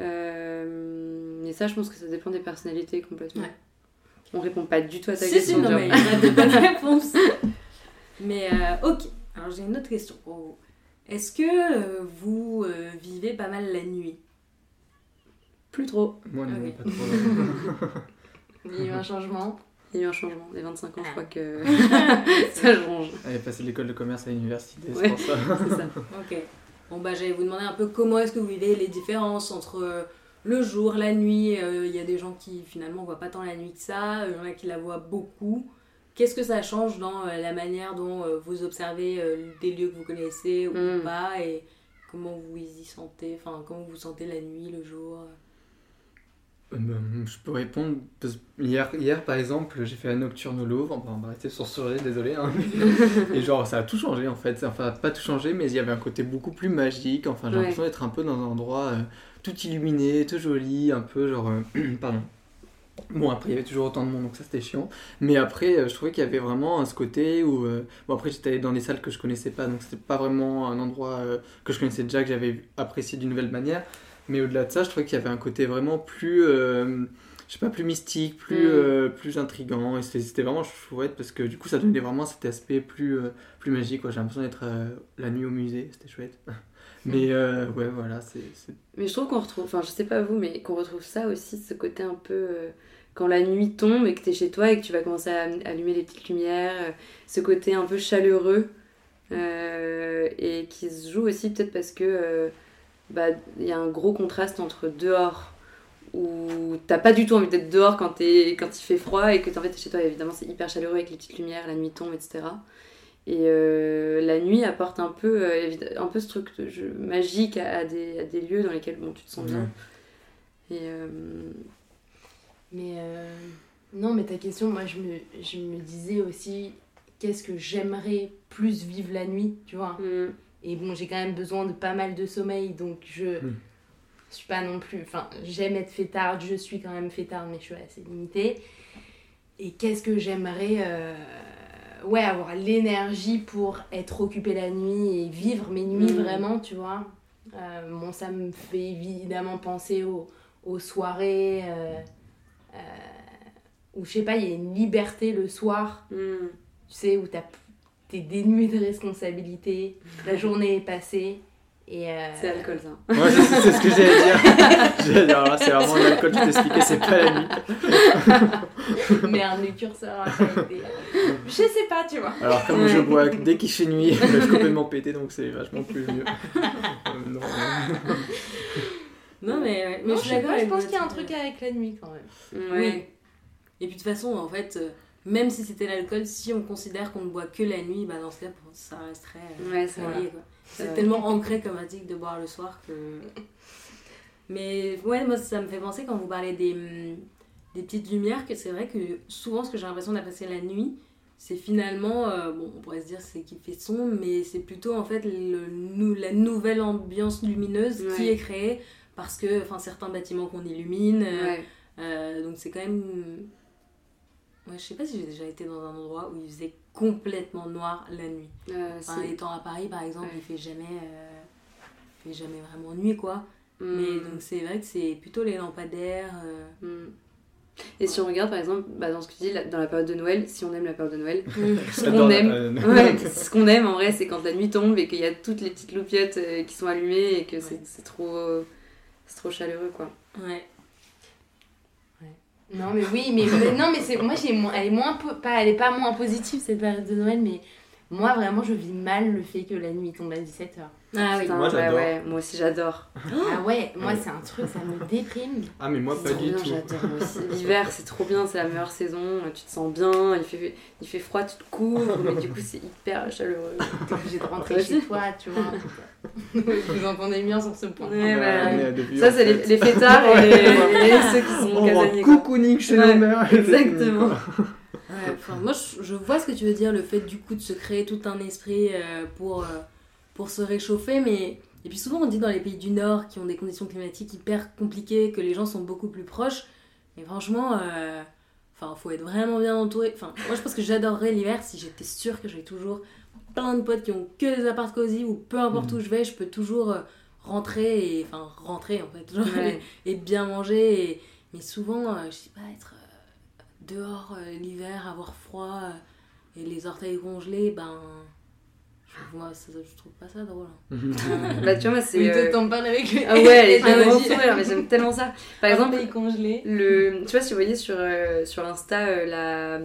Speaker 4: Euh, et ça, je pense que ça dépend des personnalités complètement.
Speaker 2: Ouais.
Speaker 4: On répond pas du tout à ta
Speaker 2: si si
Speaker 4: question.
Speaker 2: non
Speaker 4: Job.
Speaker 2: mais il y a de bonnes réponses mais euh, ok alors j'ai une autre question vous est-ce que euh, vous euh, vivez pas mal la nuit?
Speaker 4: Plus trop.
Speaker 5: Moi, non,
Speaker 2: Ah oui.
Speaker 5: pas trop.
Speaker 3: Il y a eu un changement?
Speaker 4: Il y a eu un changement. Les 25 ans, je
Speaker 2: Ah.
Speaker 4: crois que ça change.
Speaker 5: Elle est passée de l'école de commerce à l'université, c'est
Speaker 4: Ouais.
Speaker 5: pour ça.
Speaker 4: C'est ça.
Speaker 2: Ok. Bon, bah, j'allais vous demander un peu comment est-ce que vous vivez les différences entre euh, le jour, la nuit. Euh, Il y a des gens qui finalement voient pas tant la nuit que ça, il y en a qui la voient beaucoup. Qu'est-ce que ça change dans euh, la manière dont euh, vous observez euh, des lieux que vous connaissez ou
Speaker 4: Mm.
Speaker 2: pas et comment vous y sentez, enfin comment vous sentez la nuit, le jour
Speaker 5: ben, je peux répondre. Hier, hier, par exemple, j'ai fait la nocturne au Louvre. On va rester sur ce sujet, désolé. hein. Et genre, ça a tout changé en fait. Enfin, pas tout changé, mais il y avait un côté beaucoup plus magique. Enfin, j'ai
Speaker 4: Ouais.
Speaker 5: l'impression d'être un peu dans un endroit euh, tout illuminé, tout joli, un peu genre. euh, pardon. Bon, après, il y avait toujours autant de monde, donc ça c'était chiant. Mais après, euh, je trouvais qu'il y avait vraiment ce côté où. euh, Bon, après, j'étais allé dans des salles que je connaissais pas, donc c'était pas vraiment un endroit euh, que je connaissais déjà, que j'avais apprécié d'une nouvelle manière. Mais au-delà de ça, je trouvais qu'il y avait un côté vraiment plus. euh, je sais pas, plus mystique, plus,
Speaker 4: Mm.
Speaker 5: plus intrigant. Et c'était vraiment chouette parce que du coup, ça donnait vraiment cet aspect plus, plus magique. J'ai l'impression d'être la nuit au musée, c'était chouette. Mais euh, ouais, voilà, c'est.
Speaker 4: Mais je trouve qu'on retrouve, enfin je sais pas vous, mais qu'on retrouve ça aussi, ce côté un peu euh, quand la nuit tombe et que t'es chez toi et que tu vas commencer à allumer les petites lumières, euh, ce côté un peu chaleureux et qui se joue aussi peut-être parce que bah il y a un gros contraste entre dehors où t'as pas du tout envie d'être dehors quand, t'es- quand il fait froid et que en fait t'es chez toi évidemment c'est hyper chaleureux avec les petites lumières, la nuit tombe etc. Et euh, la nuit apporte un peu, euh, un peu ce truc de jeu magique à, à des, à des lieux dans lesquels bon, tu te sens bien. Et euh,
Speaker 3: Mais euh, non, mais ta question, moi je me, je me disais aussi qu'est-ce que j'aimerais plus vivre la nuit, tu vois?
Speaker 4: hmm,
Speaker 3: Et bon, j'ai quand même besoin de pas mal de sommeil, donc je
Speaker 5: Mm.
Speaker 3: suis pas non plus. Enfin, j'aime être fêtarde, je suis quand même fêtarde, mais je suis assez limitée. Et qu'est-ce que j'aimerais. euh, Ouais, avoir l'énergie pour être occupée la nuit et vivre mes nuits
Speaker 4: Mm.
Speaker 3: vraiment, tu vois. Euh, bon, ça me fait évidemment penser aux, aux soirées euh, euh, où, je sais pas, il y a une liberté le soir
Speaker 4: hmm.
Speaker 3: tu sais, où t'as- t'es dénué de responsabilité, la journée est passée. Euh,
Speaker 4: c'est l'alcool ça.
Speaker 5: Ouais, c'est c'est ce que j'allais dire. J'allais dire, c'est vraiment l'alcool, je t'expliquais, c'est pas la nuit.
Speaker 3: Merde, le curseur a pas été... Je sais pas, tu vois.
Speaker 5: Alors, comme je bois dès qu'il fait nuit, je suis complètement pété, donc c'est vachement plus mieux. Euh, non,
Speaker 2: Non, mais, ouais, mais
Speaker 3: Non,
Speaker 2: je
Speaker 3: je, je pense qu'il y a un truc avec la nuit quand même.
Speaker 4: Ouais.
Speaker 2: Oui. Et puis de toute façon, en fait, euh, même si c'était l'alcool, si on considère qu'on ne boit que la nuit, bah dans ce cas, ça resterait. euh,
Speaker 4: Ouais, c'est
Speaker 2: lié,
Speaker 4: vrai.
Speaker 2: quoi.
Speaker 4: C'est
Speaker 2: tellement ancré comme indique de boire le soir que. Mais ouais, moi ça me fait penser quand vous parlez des, hum, des petites lumières que c'est vrai que souvent ce que j'ai l'impression d'apprécier la nuit, c'est finalement, euh, bon, on pourrait se dire c'est qui fait son, mais c'est plutôt en fait le, nou- la nouvelle ambiance lumineuse qui est créée parce que, enfin, certains bâtiments qu'on illumine, euh,
Speaker 4: Ouais.
Speaker 2: euh, donc c'est quand même. Ouais, je sais pas si j'ai déjà été dans un endroit où il faisait complètement noir la nuit.
Speaker 4: Euh,
Speaker 2: Enfin, étant à Paris par exemple,
Speaker 4: Ouais.
Speaker 2: il fait jamais, euh, il fait jamais vraiment nuit quoi. Mais
Speaker 4: Mm.
Speaker 2: donc c'est vrai que c'est plutôt les lampadaires. euh,
Speaker 4: Mm. Et si on regarde par exemple, bah, dans ce que tu dis, là, dans la période de Noël, si on aime la période de Noël, ce qu'on aime, ouais, ce qu'on aime en vrai, c'est quand la nuit tombe et qu'il y a toutes les petites loupiottes euh, qui sont allumées et que c'est
Speaker 2: Ouais.
Speaker 4: c'est trop, c'est trop chaleureux quoi.
Speaker 2: Ouais.
Speaker 3: Non mais oui, mais, mais- non mais c'est moi j'ai moins- elle est moins pas elle est pas moins positive cette période de Noël mais moi vraiment je vis mal le fait que la nuit tombe à 17h.
Speaker 2: Ah oui.
Speaker 4: Putain,
Speaker 5: Moi,
Speaker 4: ouais, moi aussi j'adore.
Speaker 3: Ah ouais, moi c'est un truc ça me déprime.
Speaker 5: Ah, mais moi, pas du
Speaker 4: bien,
Speaker 5: tout.
Speaker 4: j'adore moi aussi. L'hiver c'est trop bien, c'est la meilleure saison, tu te sens bien, il fait, il fait froid, tu te couvres, mais du coup c'est hyper chaleureux.
Speaker 3: T'es obligé de rentrer chez toi, tu vois. Vous entendez bien sur ce point.
Speaker 4: Ouais,
Speaker 5: Ouais,
Speaker 4: bah, Ça
Speaker 5: en
Speaker 4: c'est les, les fêtards et, les- et ceux qui sont
Speaker 5: On va
Speaker 4: casaniers. quoi.
Speaker 5: coucouning chez
Speaker 4: Ouais,
Speaker 5: nos mères.
Speaker 4: exactement.
Speaker 2: Moi, je, je vois ce que tu veux dire, le fait du coup de se créer tout un esprit euh, pour, euh, pour se réchauffer, mais. Et puis souvent, on dit dans les pays du Nord qui ont des conditions climatiques hyper compliquées que les gens sont beaucoup plus proches. Mais franchement, euh, enfin, faut être vraiment bien entouré. Enfin, moi, je pense que j'adorerais l'hiver si j'étais sûre que j'avais toujours plein de potes qui ont que des apparts cosy ou peu importe
Speaker 5: Mhm.
Speaker 2: où je vais, je peux toujours euh, rentrer et. Enfin, rentrer en fait. genre,
Speaker 4: Ouais.
Speaker 2: et bien manger. Et... Mais souvent, euh, je sais pas, être euh, dehors euh, l'hiver, avoir froid et les orteils congelés, ben. Moi, ça, je trouve pas ça drôle. hein.
Speaker 4: Bah tu vois moi c'est...
Speaker 3: Oui,
Speaker 4: euh,
Speaker 3: toi t'en parles avec les
Speaker 4: Ah ouais, les
Speaker 3: Ah,
Speaker 4: grands sourires, mais j'aime tellement ça. Par exemple,
Speaker 3: congelé.
Speaker 4: le, tu vois, si vous voyez sur, euh, sur Insta, euh, la-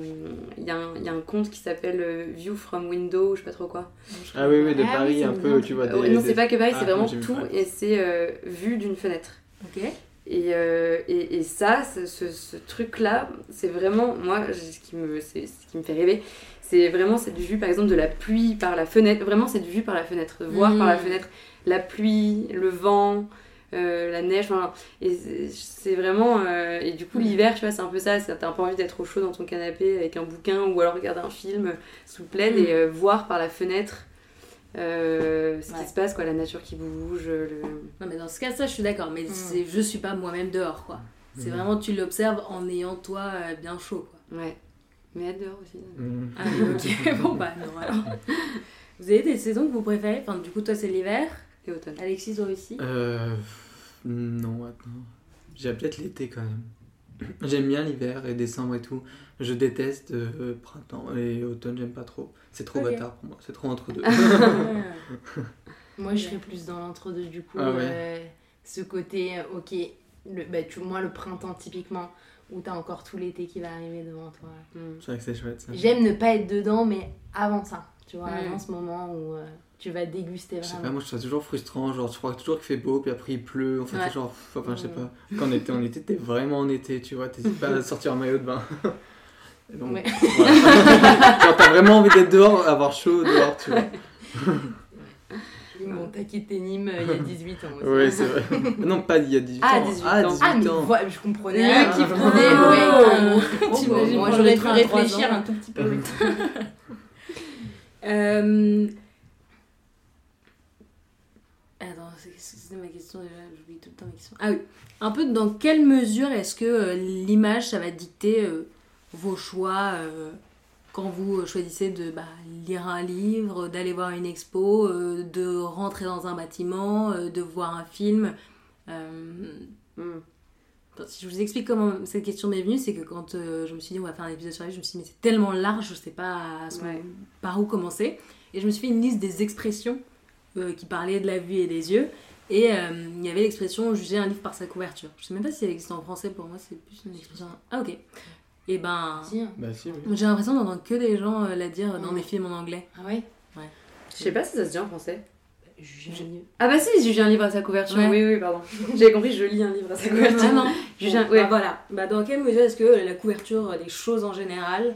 Speaker 4: il y, a un- il y a un compte qui s'appelle euh, View from Window, je sais pas trop quoi.
Speaker 5: Ah oui, oui, de
Speaker 3: Ah
Speaker 5: Paris, un peu, tu vois.
Speaker 4: Euh,
Speaker 5: des-
Speaker 4: non,
Speaker 5: des-
Speaker 4: c'est pas que Paris,
Speaker 5: Ah,
Speaker 4: c'est vraiment
Speaker 5: j'ai vu
Speaker 4: tout et c'est euh, vue d'une fenêtre.
Speaker 2: Ok.
Speaker 4: Et, euh, et, et ça, ce, ce, ce truc-là, c'est vraiment, moi, ce qui me, c'est, ce qui me fait rêver, c'est vraiment cette vue, par exemple, de la pluie par la fenêtre, vraiment cette vue par la fenêtre, voir par la fenêtre la pluie, le vent, euh, la neige, enfin, et c'est, vraiment, euh, et du coup, l'hiver, tu vois, c'est un peu ça, c'est- t'as un peu envie d'être au chaud dans ton canapé avec un bouquin ou alors regarder un film sous plaid et euh, voir par la fenêtre euh, ce
Speaker 2: Ouais.
Speaker 4: qui se passe, quoi, la nature qui bouge, le...
Speaker 2: Non, mais dans ce cas, ça, je suis d'accord. Mais c'est, je suis pas moi-même dehors, quoi. C'est vraiment, tu l'observes en ayant toi euh, bien chaud, quoi.
Speaker 4: Ouais. Mais être dehors aussi.
Speaker 5: Mhm.
Speaker 2: Ah, ok. bon, bah, non, alors. Vous avez des saisons que vous préférez? Enfin, du coup, toi, c'est l'hiver.
Speaker 4: Et automne.
Speaker 2: Alexis, toi aussi?
Speaker 5: Euh. Non, attends. J'aime peut-être l'été quand même. J'aime bien l'hiver et décembre et tout. Je déteste euh, printemps et automne, j'aime pas trop. C'est trop bâtard pour moi, c'est trop entre deux.
Speaker 2: Ah.
Speaker 3: Moi, je serais plus dans l'entre-deux, du coup.
Speaker 5: Ah ouais.
Speaker 3: euh, ce côté, euh, ok, le, bah, tu, moi, le printemps, typiquement, où t'as encore tout l'été qui va arriver devant toi.
Speaker 4: Mm.
Speaker 5: C'est vrai que c'est chouette ça.
Speaker 3: J'aime ne pas être dedans, mais avant ça, tu vois,
Speaker 2: Mm.
Speaker 3: avant ce moment où euh, tu vas déguster
Speaker 5: Je sais pas,
Speaker 3: vraiment.
Speaker 5: moi je trouve ça toujours frustrant. Genre, je crois toujours qu'il fait beau, puis après il pleut. Enfin,
Speaker 2: Ouais.
Speaker 5: genre, pff, enfin, je sais
Speaker 3: Ouais.
Speaker 5: pas. Quand on était en été, t'es vraiment en été, tu vois. T'hésites pas à sortir en maillot de bain. Donc,
Speaker 3: Ouais.
Speaker 5: voilà. Genre, t'as vraiment envie d'être dehors, avoir chaud dehors, tu vois.
Speaker 3: Bon, t'as quitté Nîmes euh, il y a 18 ans aussi.
Speaker 5: Oui, c'est vrai. Non, pas il y a 18
Speaker 4: Ah,
Speaker 5: ans.
Speaker 4: 18
Speaker 5: Ah,
Speaker 4: ans.
Speaker 5: 18
Speaker 3: Ah, mais
Speaker 5: ans.
Speaker 3: voilà, je comprenais.
Speaker 4: Le
Speaker 3: rien.
Speaker 4: qui
Speaker 3: Ah,
Speaker 4: prenait,
Speaker 3: ouais,
Speaker 4: ouais.
Speaker 3: ouais.
Speaker 2: T'imagines
Speaker 3: Moi, j'aurais pu réfléchir
Speaker 2: ans.
Speaker 3: un tout petit peu. oui.
Speaker 2: Euh... Attends, c'est- c'était ma question déjà, j'oublie tout le temps ma question. Ah oui, un peu dans quelle mesure est-ce que euh, l'image, ça va dicter euh, vos choix quand vous choisissez de bah, lire un livre, d'aller voir une expo, euh, de rentrer dans un bâtiment, euh, de voir un film euh,
Speaker 4: Mm.
Speaker 2: Attends, Si je vous explique comment cette question m'est venue, c'est que quand je me suis dit on va faire un épisode sur la vie, je me suis dit mais c'est tellement large, je sais pas
Speaker 4: Ouais.
Speaker 2: par où commencer. Et je me suis fait une liste des expressions qui parlaient de la vue et des yeux. Et il y avait l'expression juger un livre par sa couverture. Je sais même pas si elle existe en français, pour moi c'est plus une expression. Ah ok. Et ben,
Speaker 3: Tiens.
Speaker 5: Bah, si, oui.
Speaker 2: j'ai l'impression d'entendre que des gens euh, la dire dans
Speaker 3: Mm.
Speaker 2: des films en anglais.
Speaker 3: Ah ouais?
Speaker 4: Je sais pas si ça se dit en français.
Speaker 3: Juger un livre.
Speaker 4: Ah bah si, juger un livre à sa couverture.
Speaker 2: Ouais.
Speaker 4: Oui, oui, pardon. J'avais compris, je lis un livre à sa couverture.
Speaker 2: Ah non.
Speaker 4: Juger un...
Speaker 2: Bon,
Speaker 4: Ouais.
Speaker 2: bah voilà. Bah, dans quelle mesure est-ce que la couverture des choses en général,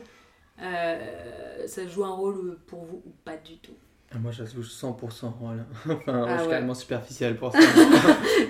Speaker 2: euh, ça joue un rôle pour vous ou pas du tout?
Speaker 5: Moi, j'avoue 100% rôle. enfin,
Speaker 4: Ah
Speaker 5: je suis
Speaker 4: ouais.
Speaker 5: carrément superficiel pour ça.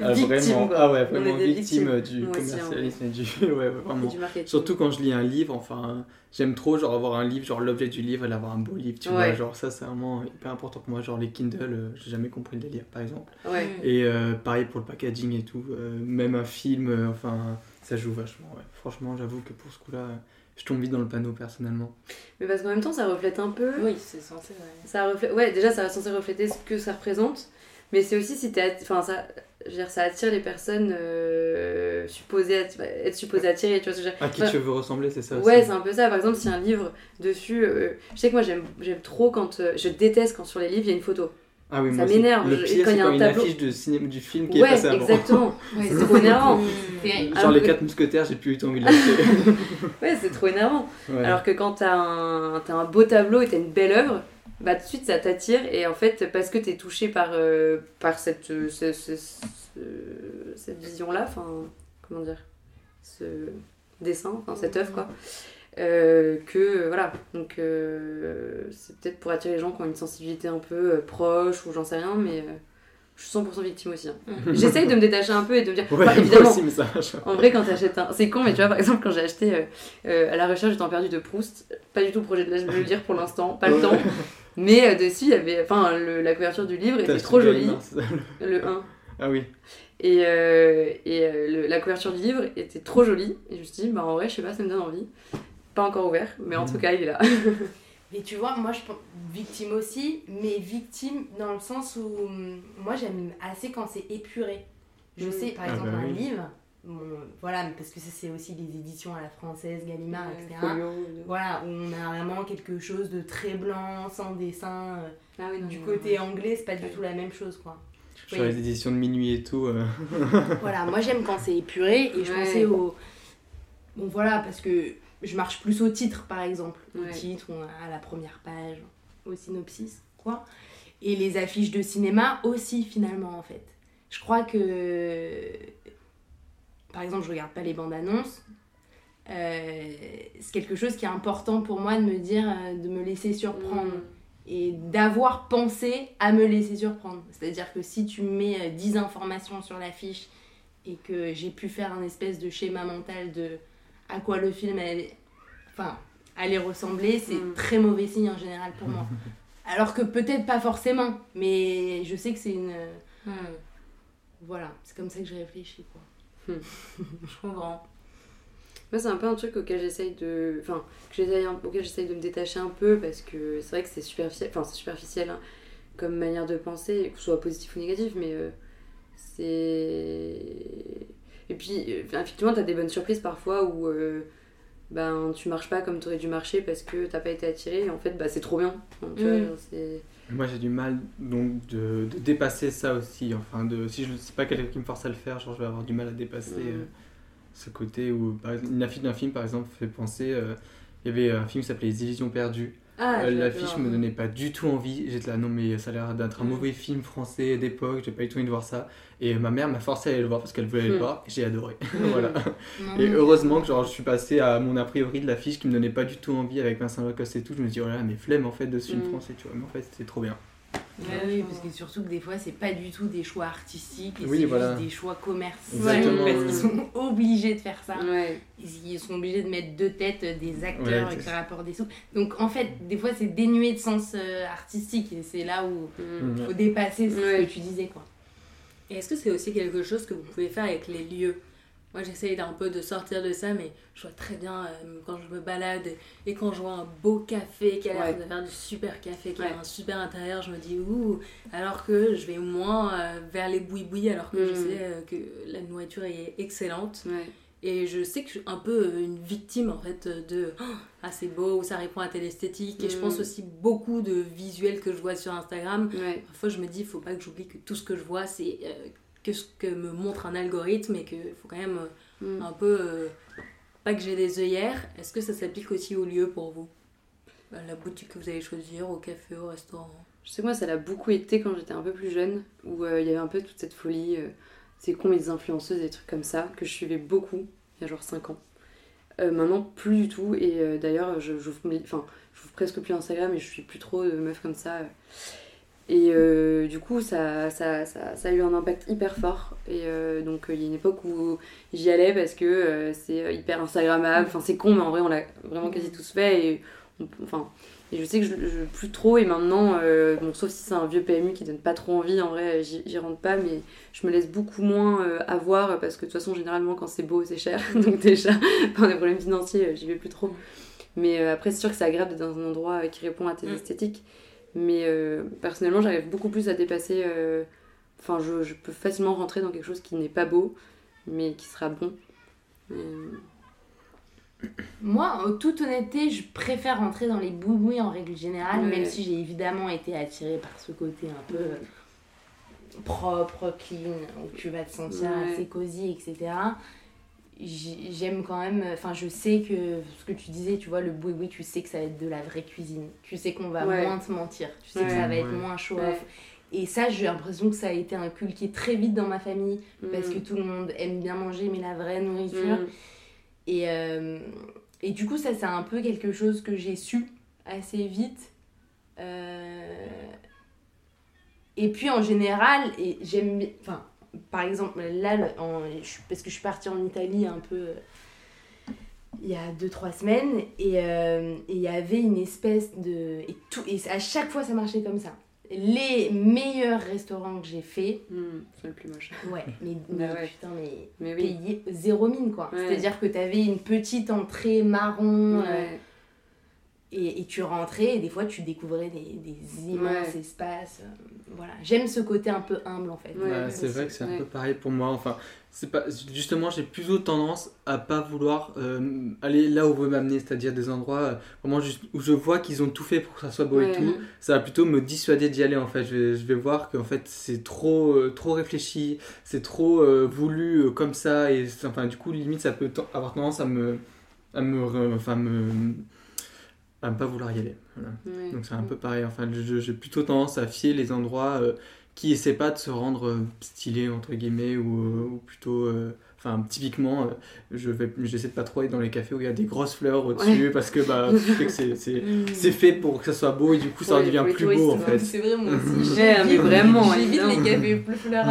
Speaker 5: Ah,
Speaker 4: Victime,
Speaker 5: vraiment,
Speaker 4: quoi.
Speaker 5: ah ouais, vraiment victime du
Speaker 4: Moi aussi, hein.
Speaker 5: commercialisme et du. ouais, vraiment.
Speaker 4: Et du marketing.
Speaker 5: Surtout quand je lis un livre, enfin, j'aime trop genre avoir un livre, genre l'objet du livre et d'avoir un beau livre, tu vois. Genre ça, c'est vraiment hyper important pour moi. Genre les Kindle, euh, j'ai jamais compris le délire, par exemple.
Speaker 4: Ouais.
Speaker 5: Et euh, pareil pour le packaging et tout, euh, même un film, euh, enfin, ça joue vachement. Ouais. Franchement, j'avoue que pour ce coup-là, euh, je tombe vite dans le panneau personnellement.
Speaker 4: Mais parce qu'en même temps, ça reflète un peu.
Speaker 2: Oui, c'est censé, ouais.
Speaker 4: Ça reflète... Ouais, déjà, ça va censé refléter ce que ça représente. Mais c'est aussi si t'es. att- Enfin, ça. Je veux dire, ça attire les personnes euh, supposées atti- être supposées attirer, tu vois ce que je veux dire
Speaker 5: À qui tu veux ressembler, c'est ça aussi
Speaker 4: Ouais, c'est un peu ça. Par exemple, s'il y a un livre dessus, euh, je sais que moi j'aime j'aime trop quand. euh, je déteste quand sur les livres il y a une photo.
Speaker 5: Ah oui,
Speaker 4: ça m'énerve,
Speaker 5: Le pire,
Speaker 4: quand il
Speaker 5: c'est
Speaker 4: y a
Speaker 5: quand
Speaker 4: un
Speaker 5: une
Speaker 4: tableau-
Speaker 5: affiche de cinéma, du film qui est
Speaker 4: Ouais,
Speaker 5: passé avant.
Speaker 4: exactement.
Speaker 3: Ouais,
Speaker 4: C'est trop énervant.
Speaker 5: Genre
Speaker 4: Alors
Speaker 5: les
Speaker 4: que-
Speaker 5: 4 mousquetaires, j'ai plus eu envie de l'acheter.
Speaker 4: Ouais, c'est trop énervant.
Speaker 5: Ouais.
Speaker 4: Alors que quand t'as un, t'as un beau tableau et t'as une belle œuvre, bah tout de suite ça t'attire et en fait parce que t'es touché par, euh, par cette, euh, ce- ce- ce- cette vision-là, enfin comment dire, ce dessin, enfin cette œuvre quoi, euh, que voilà, donc euh, c'est peut-être pour attirer les gens qui ont une sensibilité un peu euh, proche ou j'en sais rien, mais je suis 100% victime aussi. hein. J'essaye de me détacher un peu et de me dire,
Speaker 5: Ouais,
Speaker 4: évidemment,
Speaker 5: aussi, mais ça marche.
Speaker 4: en vrai, quand t'achètes un. C'est con, mais tu vois, par exemple, quand j'ai acheté euh, euh, À la recherche du temps perdu de Proust, pas du tout projet de le lire pour l'instant, pas le temps. Mais euh, dessus, il y avait. Enfin, le- la couverture du livre était trop jolie, le 1.
Speaker 5: Ah oui.
Speaker 4: Et, et le- la couverture du livre était trop jolie. Et je me suis dit, bah en vrai, je sais pas, ça me donne envie. Pas encore ouvert, mais en
Speaker 5: Mhm.
Speaker 4: tout cas, il est là.
Speaker 3: Mais tu vois, moi je pense victime aussi, mais victime dans le sens où hum, moi j'aime assez quand c'est épuré. Je
Speaker 4: Mm.
Speaker 3: sais, par
Speaker 5: Ah
Speaker 3: exemple,
Speaker 5: bah
Speaker 3: un livre, bon, voilà, parce que ça c'est aussi des éditions à la française, Gallimard, etc.
Speaker 4: Folio,
Speaker 3: Voilà, où on a vraiment quelque chose de très blanc, sans dessin. euh,
Speaker 4: Ah oui, non,
Speaker 3: Du côté anglais, c'est pas du tout la même chose, quoi.
Speaker 5: Sur
Speaker 3: Oui.
Speaker 5: les éditions de minuit et tout. euh,
Speaker 3: Voilà, moi j'aime quand c'est épuré et je
Speaker 4: Ouais.
Speaker 3: pensais au. Bon voilà, parce que je marche plus au titre par exemple. Au
Speaker 4: Ouais.
Speaker 3: titre, on a à la première page, au synopsis, quoi. Et les affiches de cinéma aussi finalement en fait. Je crois que. Par exemple, je regarde pas les bandes annonces. Euh, c'est quelque chose qui est important pour moi de me dire, euh, de me laisser surprendre
Speaker 4: Mm.
Speaker 3: et d'avoir pensé à me laisser surprendre. C'est-à-dire que si tu mets euh, 10 informations sur l'affiche et que j'ai pu faire un espèce de schéma mental de à quoi le film allait, enfin, allait ressembler, c'est
Speaker 4: Mm.
Speaker 3: très mauvais signe en général pour moi. Alors que peut-être pas forcément, mais je sais que c'est une...
Speaker 2: Hmm,
Speaker 3: Voilà, c'est comme ça que je réfléchis. Quoi.
Speaker 2: je comprends.
Speaker 4: Moi, c'est un peu un truc auquel j'essaye de. Enfin, que j'essaye un- auquel j'essaye de me détacher un peu parce que c'est vrai que c'est superficiel, enfin, c'est superficiel hein, comme manière de penser, que ce soit positif ou négatif, mais euh, c'est. Et puis, euh, effectivement, t'as des bonnes surprises parfois où euh, ben, tu marches pas comme t'aurais dû marcher parce que t'as pas été attiré et en fait, bah, c'est trop bien. Tu
Speaker 2: Mm.
Speaker 4: vois, c'est.
Speaker 5: Moi j'ai du mal donc de, de dépasser ça aussi. Enfin, de, si je c'est pas quelqu'un qui me force à le faire, genre je vais avoir du mal à dépasser
Speaker 4: Mm.
Speaker 5: euh, ce côté où par une affiche d'un film par exemple fait penser. euh, il y avait un film qui s'appelait Les Illusions perdues.
Speaker 4: Ah,
Speaker 5: Euh, L'affiche me donnait pas du tout envie. J'étais là, non, mais ça a l'air d'être un
Speaker 4: Mm.
Speaker 5: mauvais film français d'époque. J'ai pas eu tout envie de voir ça. Et ma mère m'a forcé à aller le voir parce qu'elle voulait aller le
Speaker 4: Mm.
Speaker 5: voir. Et j'ai adoré. voilà. Et heureusement que genre, je suis passé à mon a priori de l'affiche qui me donnait pas du tout envie avec Vincent Lacoste et tout. Je me dis, oh là là, mais flemme en fait de ce film
Speaker 4: Mm.
Speaker 5: français, tu vois. Mais en fait, c'était trop bien.
Speaker 3: Ouais, oui, parce que surtout que des fois, c'est pas du tout des choix artistiques, et
Speaker 5: Oui,
Speaker 3: c'est
Speaker 5: voilà.
Speaker 3: juste des choix commerciaux.
Speaker 5: Exactement.
Speaker 3: Parce qu'ils sont obligés de faire ça.
Speaker 4: Ouais.
Speaker 3: Ils sont obligés de mettre deux têtes des acteurs
Speaker 5: Ouais,
Speaker 3: et que
Speaker 5: c'est
Speaker 3: ça rapporte des sous. Donc en fait, des fois, c'est dénué de sens euh, artistique et c'est là où
Speaker 4: Mm.
Speaker 3: il faut dépasser ce
Speaker 4: Ouais.
Speaker 3: que tu disais. quoi.
Speaker 2: Et est-ce que c'est aussi quelque chose que vous pouvez faire avec les lieux? Moi, j'essaye d'un peu de sortir de ça, mais je vois très bien euh, quand je me balade et quand je vois un beau café qui a l'air
Speaker 4: Ouais.
Speaker 2: de faire du super café, qui
Speaker 4: Ouais.
Speaker 2: a un super intérieur, je me dis ouh, alors que je vais moins euh, vers les boui-boui, alors que je
Speaker 4: Mm.
Speaker 2: sais euh, que la nourriture est excellente.
Speaker 4: Ouais.
Speaker 2: Et je sais que je suis un peu une victime en fait de Oh, ah c'est beau ou ça répond à telle esthétique. Et je
Speaker 4: Mm.
Speaker 2: pense aussi beaucoup de visuels que je vois sur Instagram. Parfois je me dis il faut pas que j'oublie que tout ce que je vois c'est que ce que me montre un algorithme et qu'il faut quand même euh,
Speaker 4: Mm.
Speaker 2: un peu euh, pas que j'ai des œillères. Est-ce que ça s'applique aussi au lieu pour vous? Bah, La boutique que vous allez choisir, au café, au restaurant.
Speaker 4: Je sais que moi, ça l'a beaucoup été quand j'étais un peu plus jeune, où euh, il y avait un peu toute cette folie. euh, mais des influenceuses, des trucs comme ça, que je suivais beaucoup, il y a genre 5 ans. Euh, maintenant, plus du tout, et d'ailleurs, je mes- enfin, j'ouvre presque plus Instagram et je suis plus trop de meufs comme ça. Euh. Et euh, du coup, ça, ça, ça, ça, a eu un impact hyper fort. Et euh, donc, il y a une époque où j'y allais parce que c'est hyper Instagrammable. Enfin, c'est con, mais en vrai, on l'a vraiment quasi tous fait. Et, enfin, et je sais que je, je plus trop. Et maintenant, bon, sauf si c'est un vieux PMU qui donne pas trop envie, en vrai, j'y rentre pas. Mais je me laisse beaucoup moins avoir parce que de toute façon, généralement, quand c'est beau, c'est cher. donc, déjà, par des problèmes financiers, j'y vais plus trop. Mais après, c'est sûr que c'est agréable d'être dans un endroit qui répond à tes mm. esthétiques. Mais euh, personnellement, j'arrive beaucoup plus à dépasser. Euh, enfin, je, je, peux facilement rentrer dans quelque chose qui n'est pas beau, mais qui sera bon. Euh,
Speaker 3: Moi, en toute honnêteté, je préfère rentrer dans les boubouis en règle générale, même si j'ai évidemment été attirée par ce côté un peu propre, clean, où tu vas te sentir assez cosy, etc j'aime quand même enfin je sais que ce que tu disais tu vois le boui tu sais que ça va être de la vraie cuisine. Tu sais qu'on va moins te mentir. Tu sais que ça va être moins chaud et ça j'ai l'impression que ça a été inculqué très vite dans ma famille parce mm. que tout le monde aime bien manger mais la vraie nourriture. Mm. et, euh, et du coup ça c'est un peu quelque chose que j'ai su assez vite. Euh, et puis en général et j'aime enfin par exemple, là, parce que je suis partie en Italie un peu euh, il y a 2-3 semaines, euh, et il y avait une espèce de. Et, tout, et à chaque fois, ça marchait comme ça. Les meilleurs restaurants que j'ai fait.
Speaker 4: Hmm, c'est le plus moche.
Speaker 3: Ouais, mais, bah putain, mais, mais zéro mine quoi. C'est-à-dire que tu avais une petite entrée marron. Euh, et, et, tu rentrais et des fois tu découvrais des, des immenses espaces. Euh, voilà, j'aime ce côté un peu humble en fait.
Speaker 5: c'est vrai que c'est un peu pareil pour moi. Enfin, c'est pas justement j'ai plutôt tendance à pas vouloir euh, aller là où veut m'amener, c'est-à-dire des endroits euh, vraiment juste où je vois qu'ils ont tout fait pour que ça soit beau et tout. Ça va plutôt me dissuader d'y aller en fait. Je vais, je vais voir qu'en fait c'est trop trop réfléchi, c'est trop voulu comme ça et enfin du coup limite ça peut avoir tendance à me à me enfin me à ne pas vouloir y aller. Donc c'est un peu pareil. Enfin, j'ai plutôt tendance à fier les endroits euh, qui essaient pas de se rendre euh, stylés entre guillemets ou, euh, ou plutôt. Enfin, typiquement, je vais, j'essaie de pas trop aller dans les cafés où il y a des grosses fleurs au-dessus parce que bah, c'est, c'est, mm. c'est fait pour que ça soit beau et du coup ça devient plus beau en fait.
Speaker 3: C'est vrai, moi aussi.
Speaker 4: mais vraiment.
Speaker 3: J'évite les cafés plus fleurs.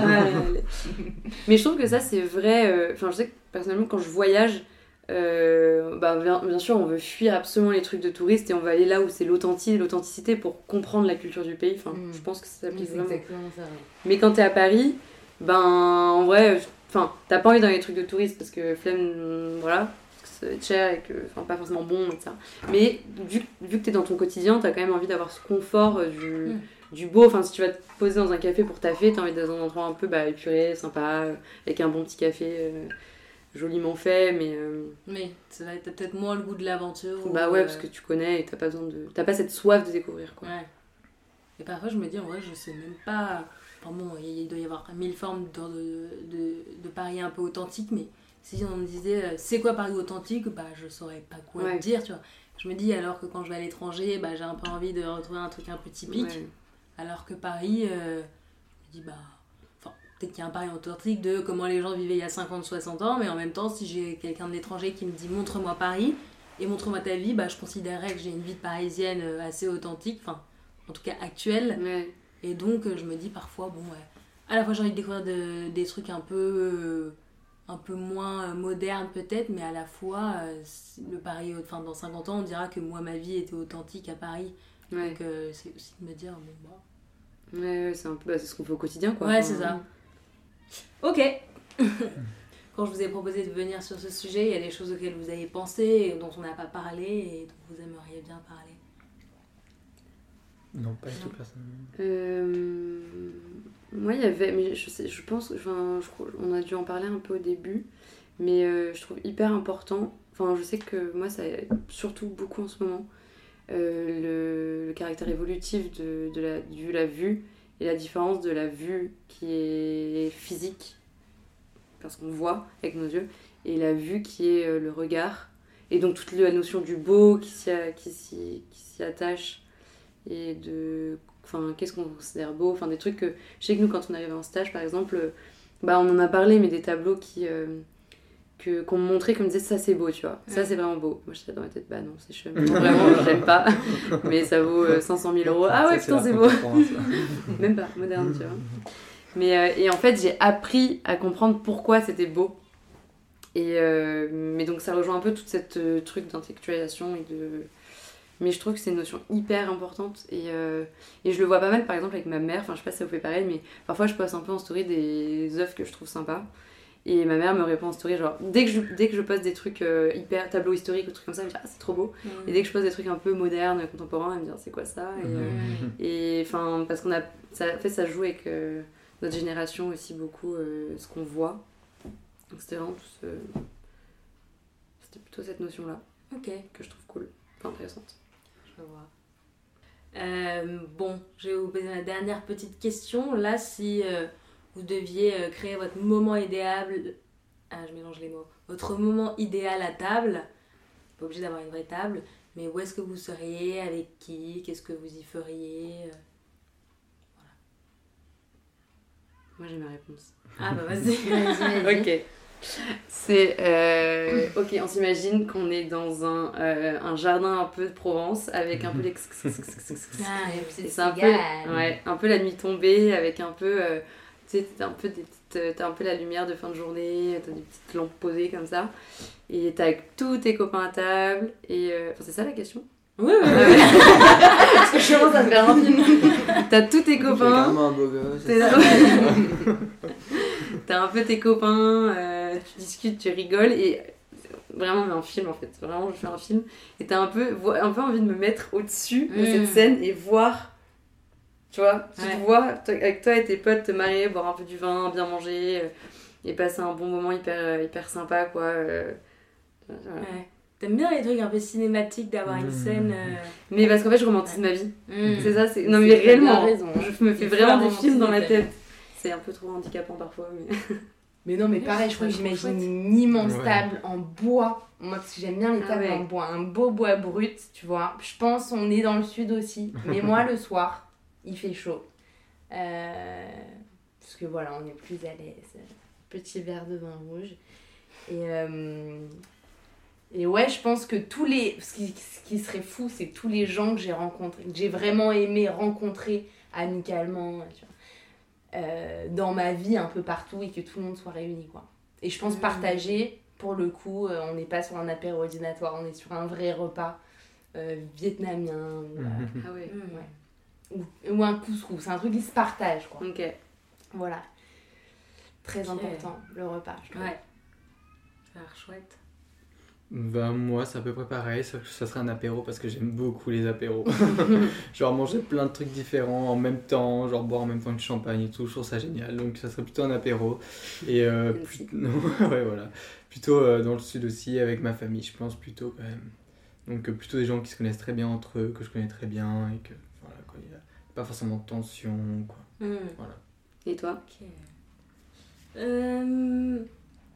Speaker 4: mais je trouve que ça c'est vrai. Enfin, je sais que personnellement, quand je voyage, euh, bah, bien, sûr, on veut fuir absolument les trucs de touristes et on va aller là où c'est l'authenticité pour comprendre la culture du pays. Enfin, mm. je pense que ça s'applique vraiment. Ça, Mais quand t'es à Paris, ben en vrai, enfin, t'as pas envie dans les trucs de touristes parce que flemme, voilà, ça va être cher et que, enfin, pas forcément bon et ça. Mais vu, vu que t'es dans ton quotidien, t'as quand même envie d'avoir ce confort euh, du. Mm. du beau. Enfin, si tu vas te poser dans un café pour taffer, t'as envie d'être dans un endroit un peu bah, épuré, sympa, euh, avec un bon petit café joliment fait, mais. Euh...
Speaker 2: Mais t'as peut-être moins le goût de l'aventure.
Speaker 4: Bah ouais, parce euh, que tu connais et t'as pas besoin de. T'as pas cette soif de découvrir, quoi.
Speaker 2: Ouais. Et parfois, je me dis, en vrai, je sais même pas. Enfin bon, il doit y avoir mille formes de, de, de Paris un peu authentique, mais si on me disait, euh, c'est quoi Paris authentique Bah, je saurais pas quoi dire, tu vois. Je me dis, alors que quand je vais à l'étranger, bah, j'ai un peu envie de retrouver un truc un peu typique. Alors que Paris, euh, je me dis, bah peut-être qu'il y a un pari authentique de comment les gens vivaient il y a 50, 60 ans, mais en même temps, si j'ai quelqu'un de l'étranger qui me dit montre-moi Paris et montre-moi ta vie, bah, je considérerais que j'ai une vie parisienne euh, assez authentique, enfin, en tout cas actuelle. Et donc, euh, je me dis parfois, bon, ouais, à la fois j'ai envie de découvrir des trucs un peu, euh, un peu moins modernes peut-être, mais à la fois, le Paris, enfin, dans 50 ans, on dira que moi, ma vie était authentique à Paris. Donc, c'est aussi de me dire, bon, bah.
Speaker 4: Ouais, c'est un peu bah, ce qu'on fait au quotidien, quoi.
Speaker 2: Ouais, c'est ça. Ok. Quand je vous ai proposé de venir sur ce sujet, il y a des choses auxquelles vous avez pensé, et dont on n'a pas parlé et dont vous aimeriez bien parler.
Speaker 5: Non, pas du tout personnellement.
Speaker 4: Euh, moi, il y avait, mais je, sais, je pense, enfin, je, on a dû en parler un peu au début, mais euh, je trouve hyper important. Enfin, je sais que moi, ça surtout beaucoup en ce moment. Euh, le, caractère évolutif de, de la, de la vue et la différence de la vue qui est physique, parce qu'on voit avec nos yeux, et la vue qui est euh, le regard. Et donc toute la notion du beau qui s'y attache, et de. Enfin, qu'est-ce qu'on considère beau Enfin, des trucs que. Je sais que nous, quand on arrive en stage, par exemple, bah, on en a parlé, mais des tableaux qui. Euh, que qu'on me montrait, qu'on me disait ça c'est beau, tu vois. Ça c'est vraiment beau. Moi j'étais dans ma tête, bah non, c'est chum. vraiment, j'aime pas. Mais ça vaut 500 000 euros. Ah ouais, putain, c'est beau. Même pas, moderne, tu vois. Mais, euh, et en fait, j'ai appris à comprendre pourquoi c'était beau. Et, euh, mais donc ça rejoint un peu tout cette euh, truc d'intellectualisation et de... Mais je trouve que c'est une notion hyper importante et, et, je le vois pas mal par exemple avec ma mère, enfin je sais pas si ça vous fait pareil, mais parfois je poste un peu en story des œuvres que je trouve sympas. Et ma mère me répond en story, genre, dès que je, dès que je poste des trucs euh, hyper tableau historique ou trucs comme ça, elle me dit, ah, c'est trop beau. Mm. Et dès que je poste des trucs un peu modernes, contemporains, elle me dit, ah, c'est quoi ça Et euh, enfin, parce qu'on a. Ça, en fait, ça joue avec euh, notre génération aussi beaucoup ce qu'on voit. Donc c'était vraiment tout ce. C'était plutôt cette notion-là.
Speaker 2: Ok.
Speaker 4: Que je trouve cool, enfin intéressante.
Speaker 2: Je vois. bon, je vais vous poser la dernière petite question. Là, si vous deviez euh, créer votre moment idéal. Ah, je mélange les mots. Votre moment idéal à table. Pas obligé d'avoir une vraie table. Mais où est-ce que vous seriez Avec qui Qu'est-ce que vous y feriez euh,
Speaker 4: Voilà. Moi j'ai ma réponse.
Speaker 2: Ah bah vas-y.
Speaker 4: ok. C'est. Euh, ok, on s'imagine qu'on est dans un, un, jardin un peu de Provence avec un peu les.
Speaker 2: ah,
Speaker 4: c'est un peu, ouais, un peu la nuit tombée avec un peu tu sais, t'as un, peu des un peu la lumière de fin de journée, t'as des petites lampes posées comme ça. Et t'es avec tous tes copains à table. Et euh, enfin, c'est ça la question?
Speaker 2: Oui, oui, oui. Parce
Speaker 4: que je commence à te faire un film. T'as tous tes copains.
Speaker 5: un beau gosse.
Speaker 4: T'as un peu tes copains, euh, tu discutes, tu rigoles. Et vraiment, mais un film en fait. Vraiment, je fais un film. Et t'as un peu, un peu envie de me mettre au-dessus de cette mm. scène et voir tu vois, tu te vois avec toi et tes potes te marier, boire un peu du vin, bien manger euh, et passer un bon moment hyper, euh, hyper sympa quoi. Euh,
Speaker 2: ouais. T'aimes bien les trucs un peu cinématiques d'avoir une mmh. scène.
Speaker 4: Mais parce qu'en fait, je romantise ma vie. Mmh. C'est ça, c'est. Non, mais réellement, raison, je me fais vraiment des films dans ma tête. C'est un peu trop handicapant parfois, mais.
Speaker 3: Mais non, mais pareil, je crois que j'imagine une immense table en bois. Moi, parce que j'aime bien les ah tables en bois. Un beau bois brut, tu vois. Je pense on est dans le sud aussi. Mais moi, le soir, il fait chaud. Euh, parce que voilà, on est plus à l'aise. Petit verre de vin rouge. Et, euh, et ouais, je pense que tous les. Ce qui, ce qui serait fou, c'est tous les gens que j'ai rencontrés, que j'ai vraiment aimé rencontrer amicalement, euh, dans ma vie un peu partout et que tout le monde soit réuni, quoi. Et je pense mmh. partager, pour le coup, on n'est pas sur un apéro ordinatoire, on est sur un vrai repas vietnamien.
Speaker 4: Mmh. Ah ouais.
Speaker 3: ouais ou, ou un couscous. C'est un truc qui se partage, quoi.
Speaker 4: Ok.
Speaker 3: Voilà. Très important, le repas.
Speaker 2: Je ouais. Ça a l'air chouette.
Speaker 5: Ben, moi, c'est à peu près pareil, ça, ça serait un apéro parce que j'aime beaucoup les apéros. genre manger plein de trucs différents en même temps, genre boire en même temps que du champagne et tout, je trouve ça génial. Donc ça serait plutôt un apéro. Et euh, ouais, voilà. Plutôt euh, dans le sud aussi avec ma famille, je pense plutôt quand même. Donc euh, plutôt des gens qui se connaissent très bien entre eux, que je connais très bien et que pas forcément de tension, quoi. Hmm. Voilà.
Speaker 4: Et toi
Speaker 2: euh,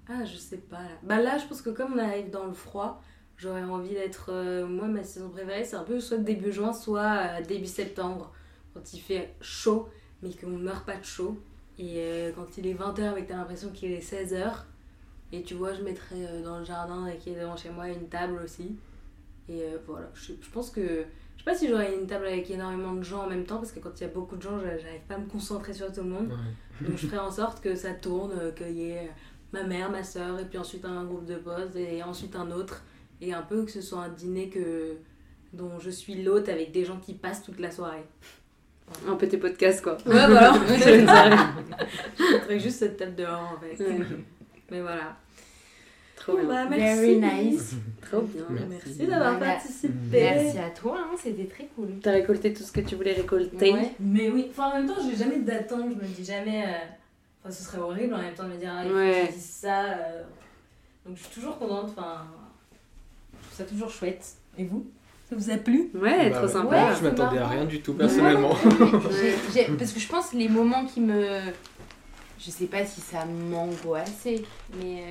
Speaker 2: Ah, je sais pas. Bah là, je pense que comme on arrive dans le froid, j'aurais envie d'être. Euh, moi, ma saison préférée, c'est un peu soit début juin, soit euh, début septembre, quand il fait chaud, mais qu'on ne meurt pas de chaud. Et quand il est 20h, avec t'as l'impression qu'il est 16h. Et tu vois, je mettrais dans le jardin qui est devant chez moi une table aussi. Et voilà, je, je pense que sais pas si j'aurais une table avec énormément de gens en même temps, parce que quand il y a beaucoup de gens, j'arrive pas à me concentrer sur tout le monde. Donc je ferais en sorte que ça tourne, euh, qu'il y ait ma mère, ma soeur, et puis ensuite un groupe de potes, et ensuite un autre. Et un peu que ce soit un dîner que, dont je suis l'hôte avec des gens qui passent toute la soirée.
Speaker 4: Un peu tes podcasts quoi.
Speaker 2: Ouais, voilà. je mettrais juste cette table dehors en fait. Mais voilà.
Speaker 4: Trop bien.
Speaker 2: Bah, merci.
Speaker 3: Very nice.
Speaker 4: Trop bien.
Speaker 2: Merci, d'avoir participé.
Speaker 3: Merci à toi, hein, c'était très cool.
Speaker 4: T'as récolté tout ce que tu voulais récolter.
Speaker 2: Mais oui, enfin en même temps, j'ai jamais d'attente, je me dis jamais. Euh, enfin, ce serait horrible en même temps de me dire, ah, je dise ça. Euh. Donc je suis toujours contente, enfin. Je trouve ça toujours chouette. Et vous? Ça vous a plu?
Speaker 4: Ouais, bah trop sympa.
Speaker 5: Ouais, je m'attendais à rien du tout personnellement.
Speaker 3: parce que je pense que les moments qui me je sais pas si ça m'angoissait, mais.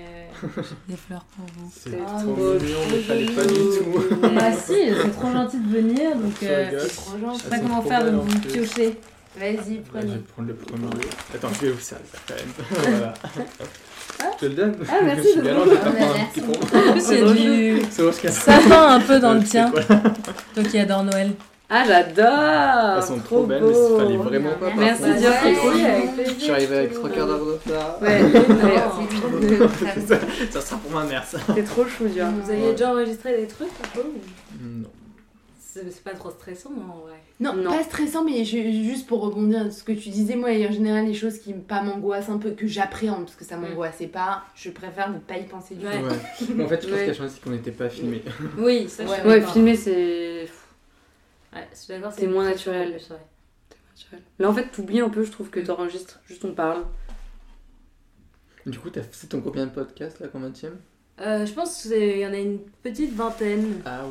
Speaker 3: Euh...
Speaker 2: Des fleurs pour vous.
Speaker 5: C'est oh, trop mignon, mais fallait pas du tout.
Speaker 2: ah si, c'est trop gentil de venir, donc. Euh,
Speaker 3: c'est trop gentil.
Speaker 2: Je sais pas comment faire de vous piocher.
Speaker 3: Vas-y,
Speaker 5: Bah, je
Speaker 3: prenez.
Speaker 5: vais prendre le premier. Attends, je vais vous servir ça quand même. voilà. Je te le donne.
Speaker 4: Ah, merci,
Speaker 5: Je suis lent, je vais prendre un petit.
Speaker 2: C'est du
Speaker 5: Oscar.
Speaker 2: sapin un peu dans le tien. Toi qui adore Noël.
Speaker 4: Ah, j'adore
Speaker 5: Elles sont trop belles, mais il fallait vraiment pas
Speaker 4: Merci,
Speaker 5: partir.
Speaker 4: Dieu, c'est
Speaker 2: Ouais,
Speaker 4: trop.
Speaker 5: Je suis arrivé avec trois quarts d'heure de retard.
Speaker 4: Ouais,
Speaker 2: Non.
Speaker 5: ça, ça sera pour ma mère, ça.
Speaker 4: c'est trop chou, Dieu.
Speaker 2: Vous aviez déjà enregistré des trucs un peu ou-
Speaker 5: Non.
Speaker 2: C'est c'est pas trop stressant, non, en vrai.
Speaker 3: Non,
Speaker 4: Non.
Speaker 3: pas stressant, mais je- juste pour rebondir sur ce que tu disais, moi, en général, les choses qui pas m'angoissent un peu, que j'appréhende, parce que ça m'angoissait pas, je préfère ne pas y penser du
Speaker 2: Ouais.
Speaker 3: tout.
Speaker 5: Ouais. En fait, je pense
Speaker 4: Ouais.
Speaker 5: qu'il y a chance qu'on n'était pas filmé.
Speaker 2: Oui, ça, je
Speaker 3: Ouais,
Speaker 4: Ouais, filmer, c'est.
Speaker 2: Ouais, je suis d'accord,
Speaker 4: C'est moins naturel.
Speaker 2: plus, ouais.
Speaker 4: naturel. Là, en fait, t'oublies un peu, je trouve, que t'enregistres, juste on parle.
Speaker 5: Du coup, t'as- c'est ton combien de podcast là, combien de
Speaker 2: Euh, je pense qu'il y en a une petite vingtaine.
Speaker 5: Ah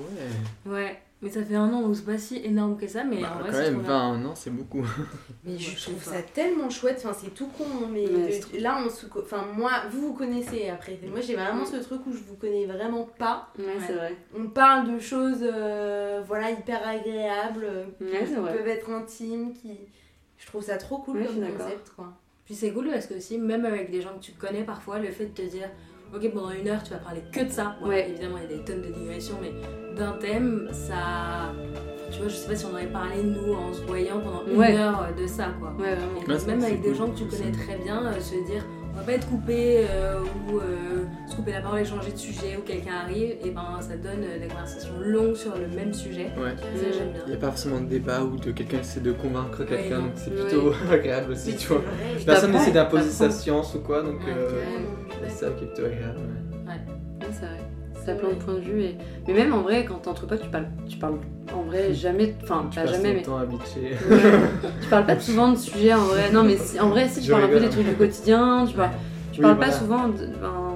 Speaker 5: ouais.
Speaker 2: Ouais. Mais ça fait un an, donc c'est pas si énorme que ça, mais
Speaker 5: Bah,
Speaker 2: en vrai,
Speaker 5: quand
Speaker 2: c'est
Speaker 5: même,
Speaker 2: trop bien.
Speaker 5: 20 ans, c'est beaucoup.
Speaker 3: Mais je trouve ça tellement chouette, enfin c'est tout con, mais
Speaker 4: Ouais,
Speaker 3: de-
Speaker 4: c'est trop-
Speaker 3: là on se... Enfin moi, vous vous connaissez après, moi j'ai vraiment ce truc où je vous connais vraiment pas.
Speaker 4: Ouais, c'est vrai.
Speaker 3: On parle de choses euh, voilà, hyper agréables, euh,
Speaker 4: Ouais,
Speaker 3: qui
Speaker 4: vrai.
Speaker 3: peuvent être intimes, qui... Je trouve ça trop cool comme concept quoi.
Speaker 2: Puis c'est cool parce que aussi, même avec des gens que tu connais parfois, le fait de te dire, ok, pendant une heure, tu vas parler que de ça. Bon,
Speaker 4: Ouais.
Speaker 2: Évidemment, il y a des tonnes de digressions, mais d'un thème, ça. Tu vois, je sais pas si on aurait parlé, nous, en se voyant pendant une
Speaker 4: Ouais.
Speaker 2: heure de ça, quoi.
Speaker 4: Ouais.
Speaker 2: Et même avec des gens que tu connais très bien, euh, se dire, va pas être coupé euh, ou euh, se couper la parole et changer de sujet ou quelqu'un arrive, et ben ça donne euh, des conversations longues sur le même sujet.
Speaker 5: Ouais.
Speaker 2: Ça, j'aime
Speaker 5: Il n'y
Speaker 2: bien.
Speaker 5: a pas forcément de débat ou de quelqu'un qui essaie de convaincre quelqu'un, donc c'est
Speaker 4: Ouais.
Speaker 5: plutôt agréable aussi, tu vois. Personne n'essaie d'imposer sa science ou quoi, donc euh, c'est ça qui est plutôt agréable.
Speaker 4: Plein de points de vue. Et... Mais même en vrai, quand t'es entre potes, tu parles, tu parles en vrai jamais. Enfin, pas jamais, mais.
Speaker 5: temps à bitcher.
Speaker 4: Ouais. tu parles pas souvent de sujets en vrai. Non, mais si- en vrai, si, tu
Speaker 5: Je
Speaker 4: parles un peu des trucs du quotidien, tu parles, tu
Speaker 5: Oui,
Speaker 4: parles
Speaker 5: voilà.
Speaker 4: pas souvent. De... ben,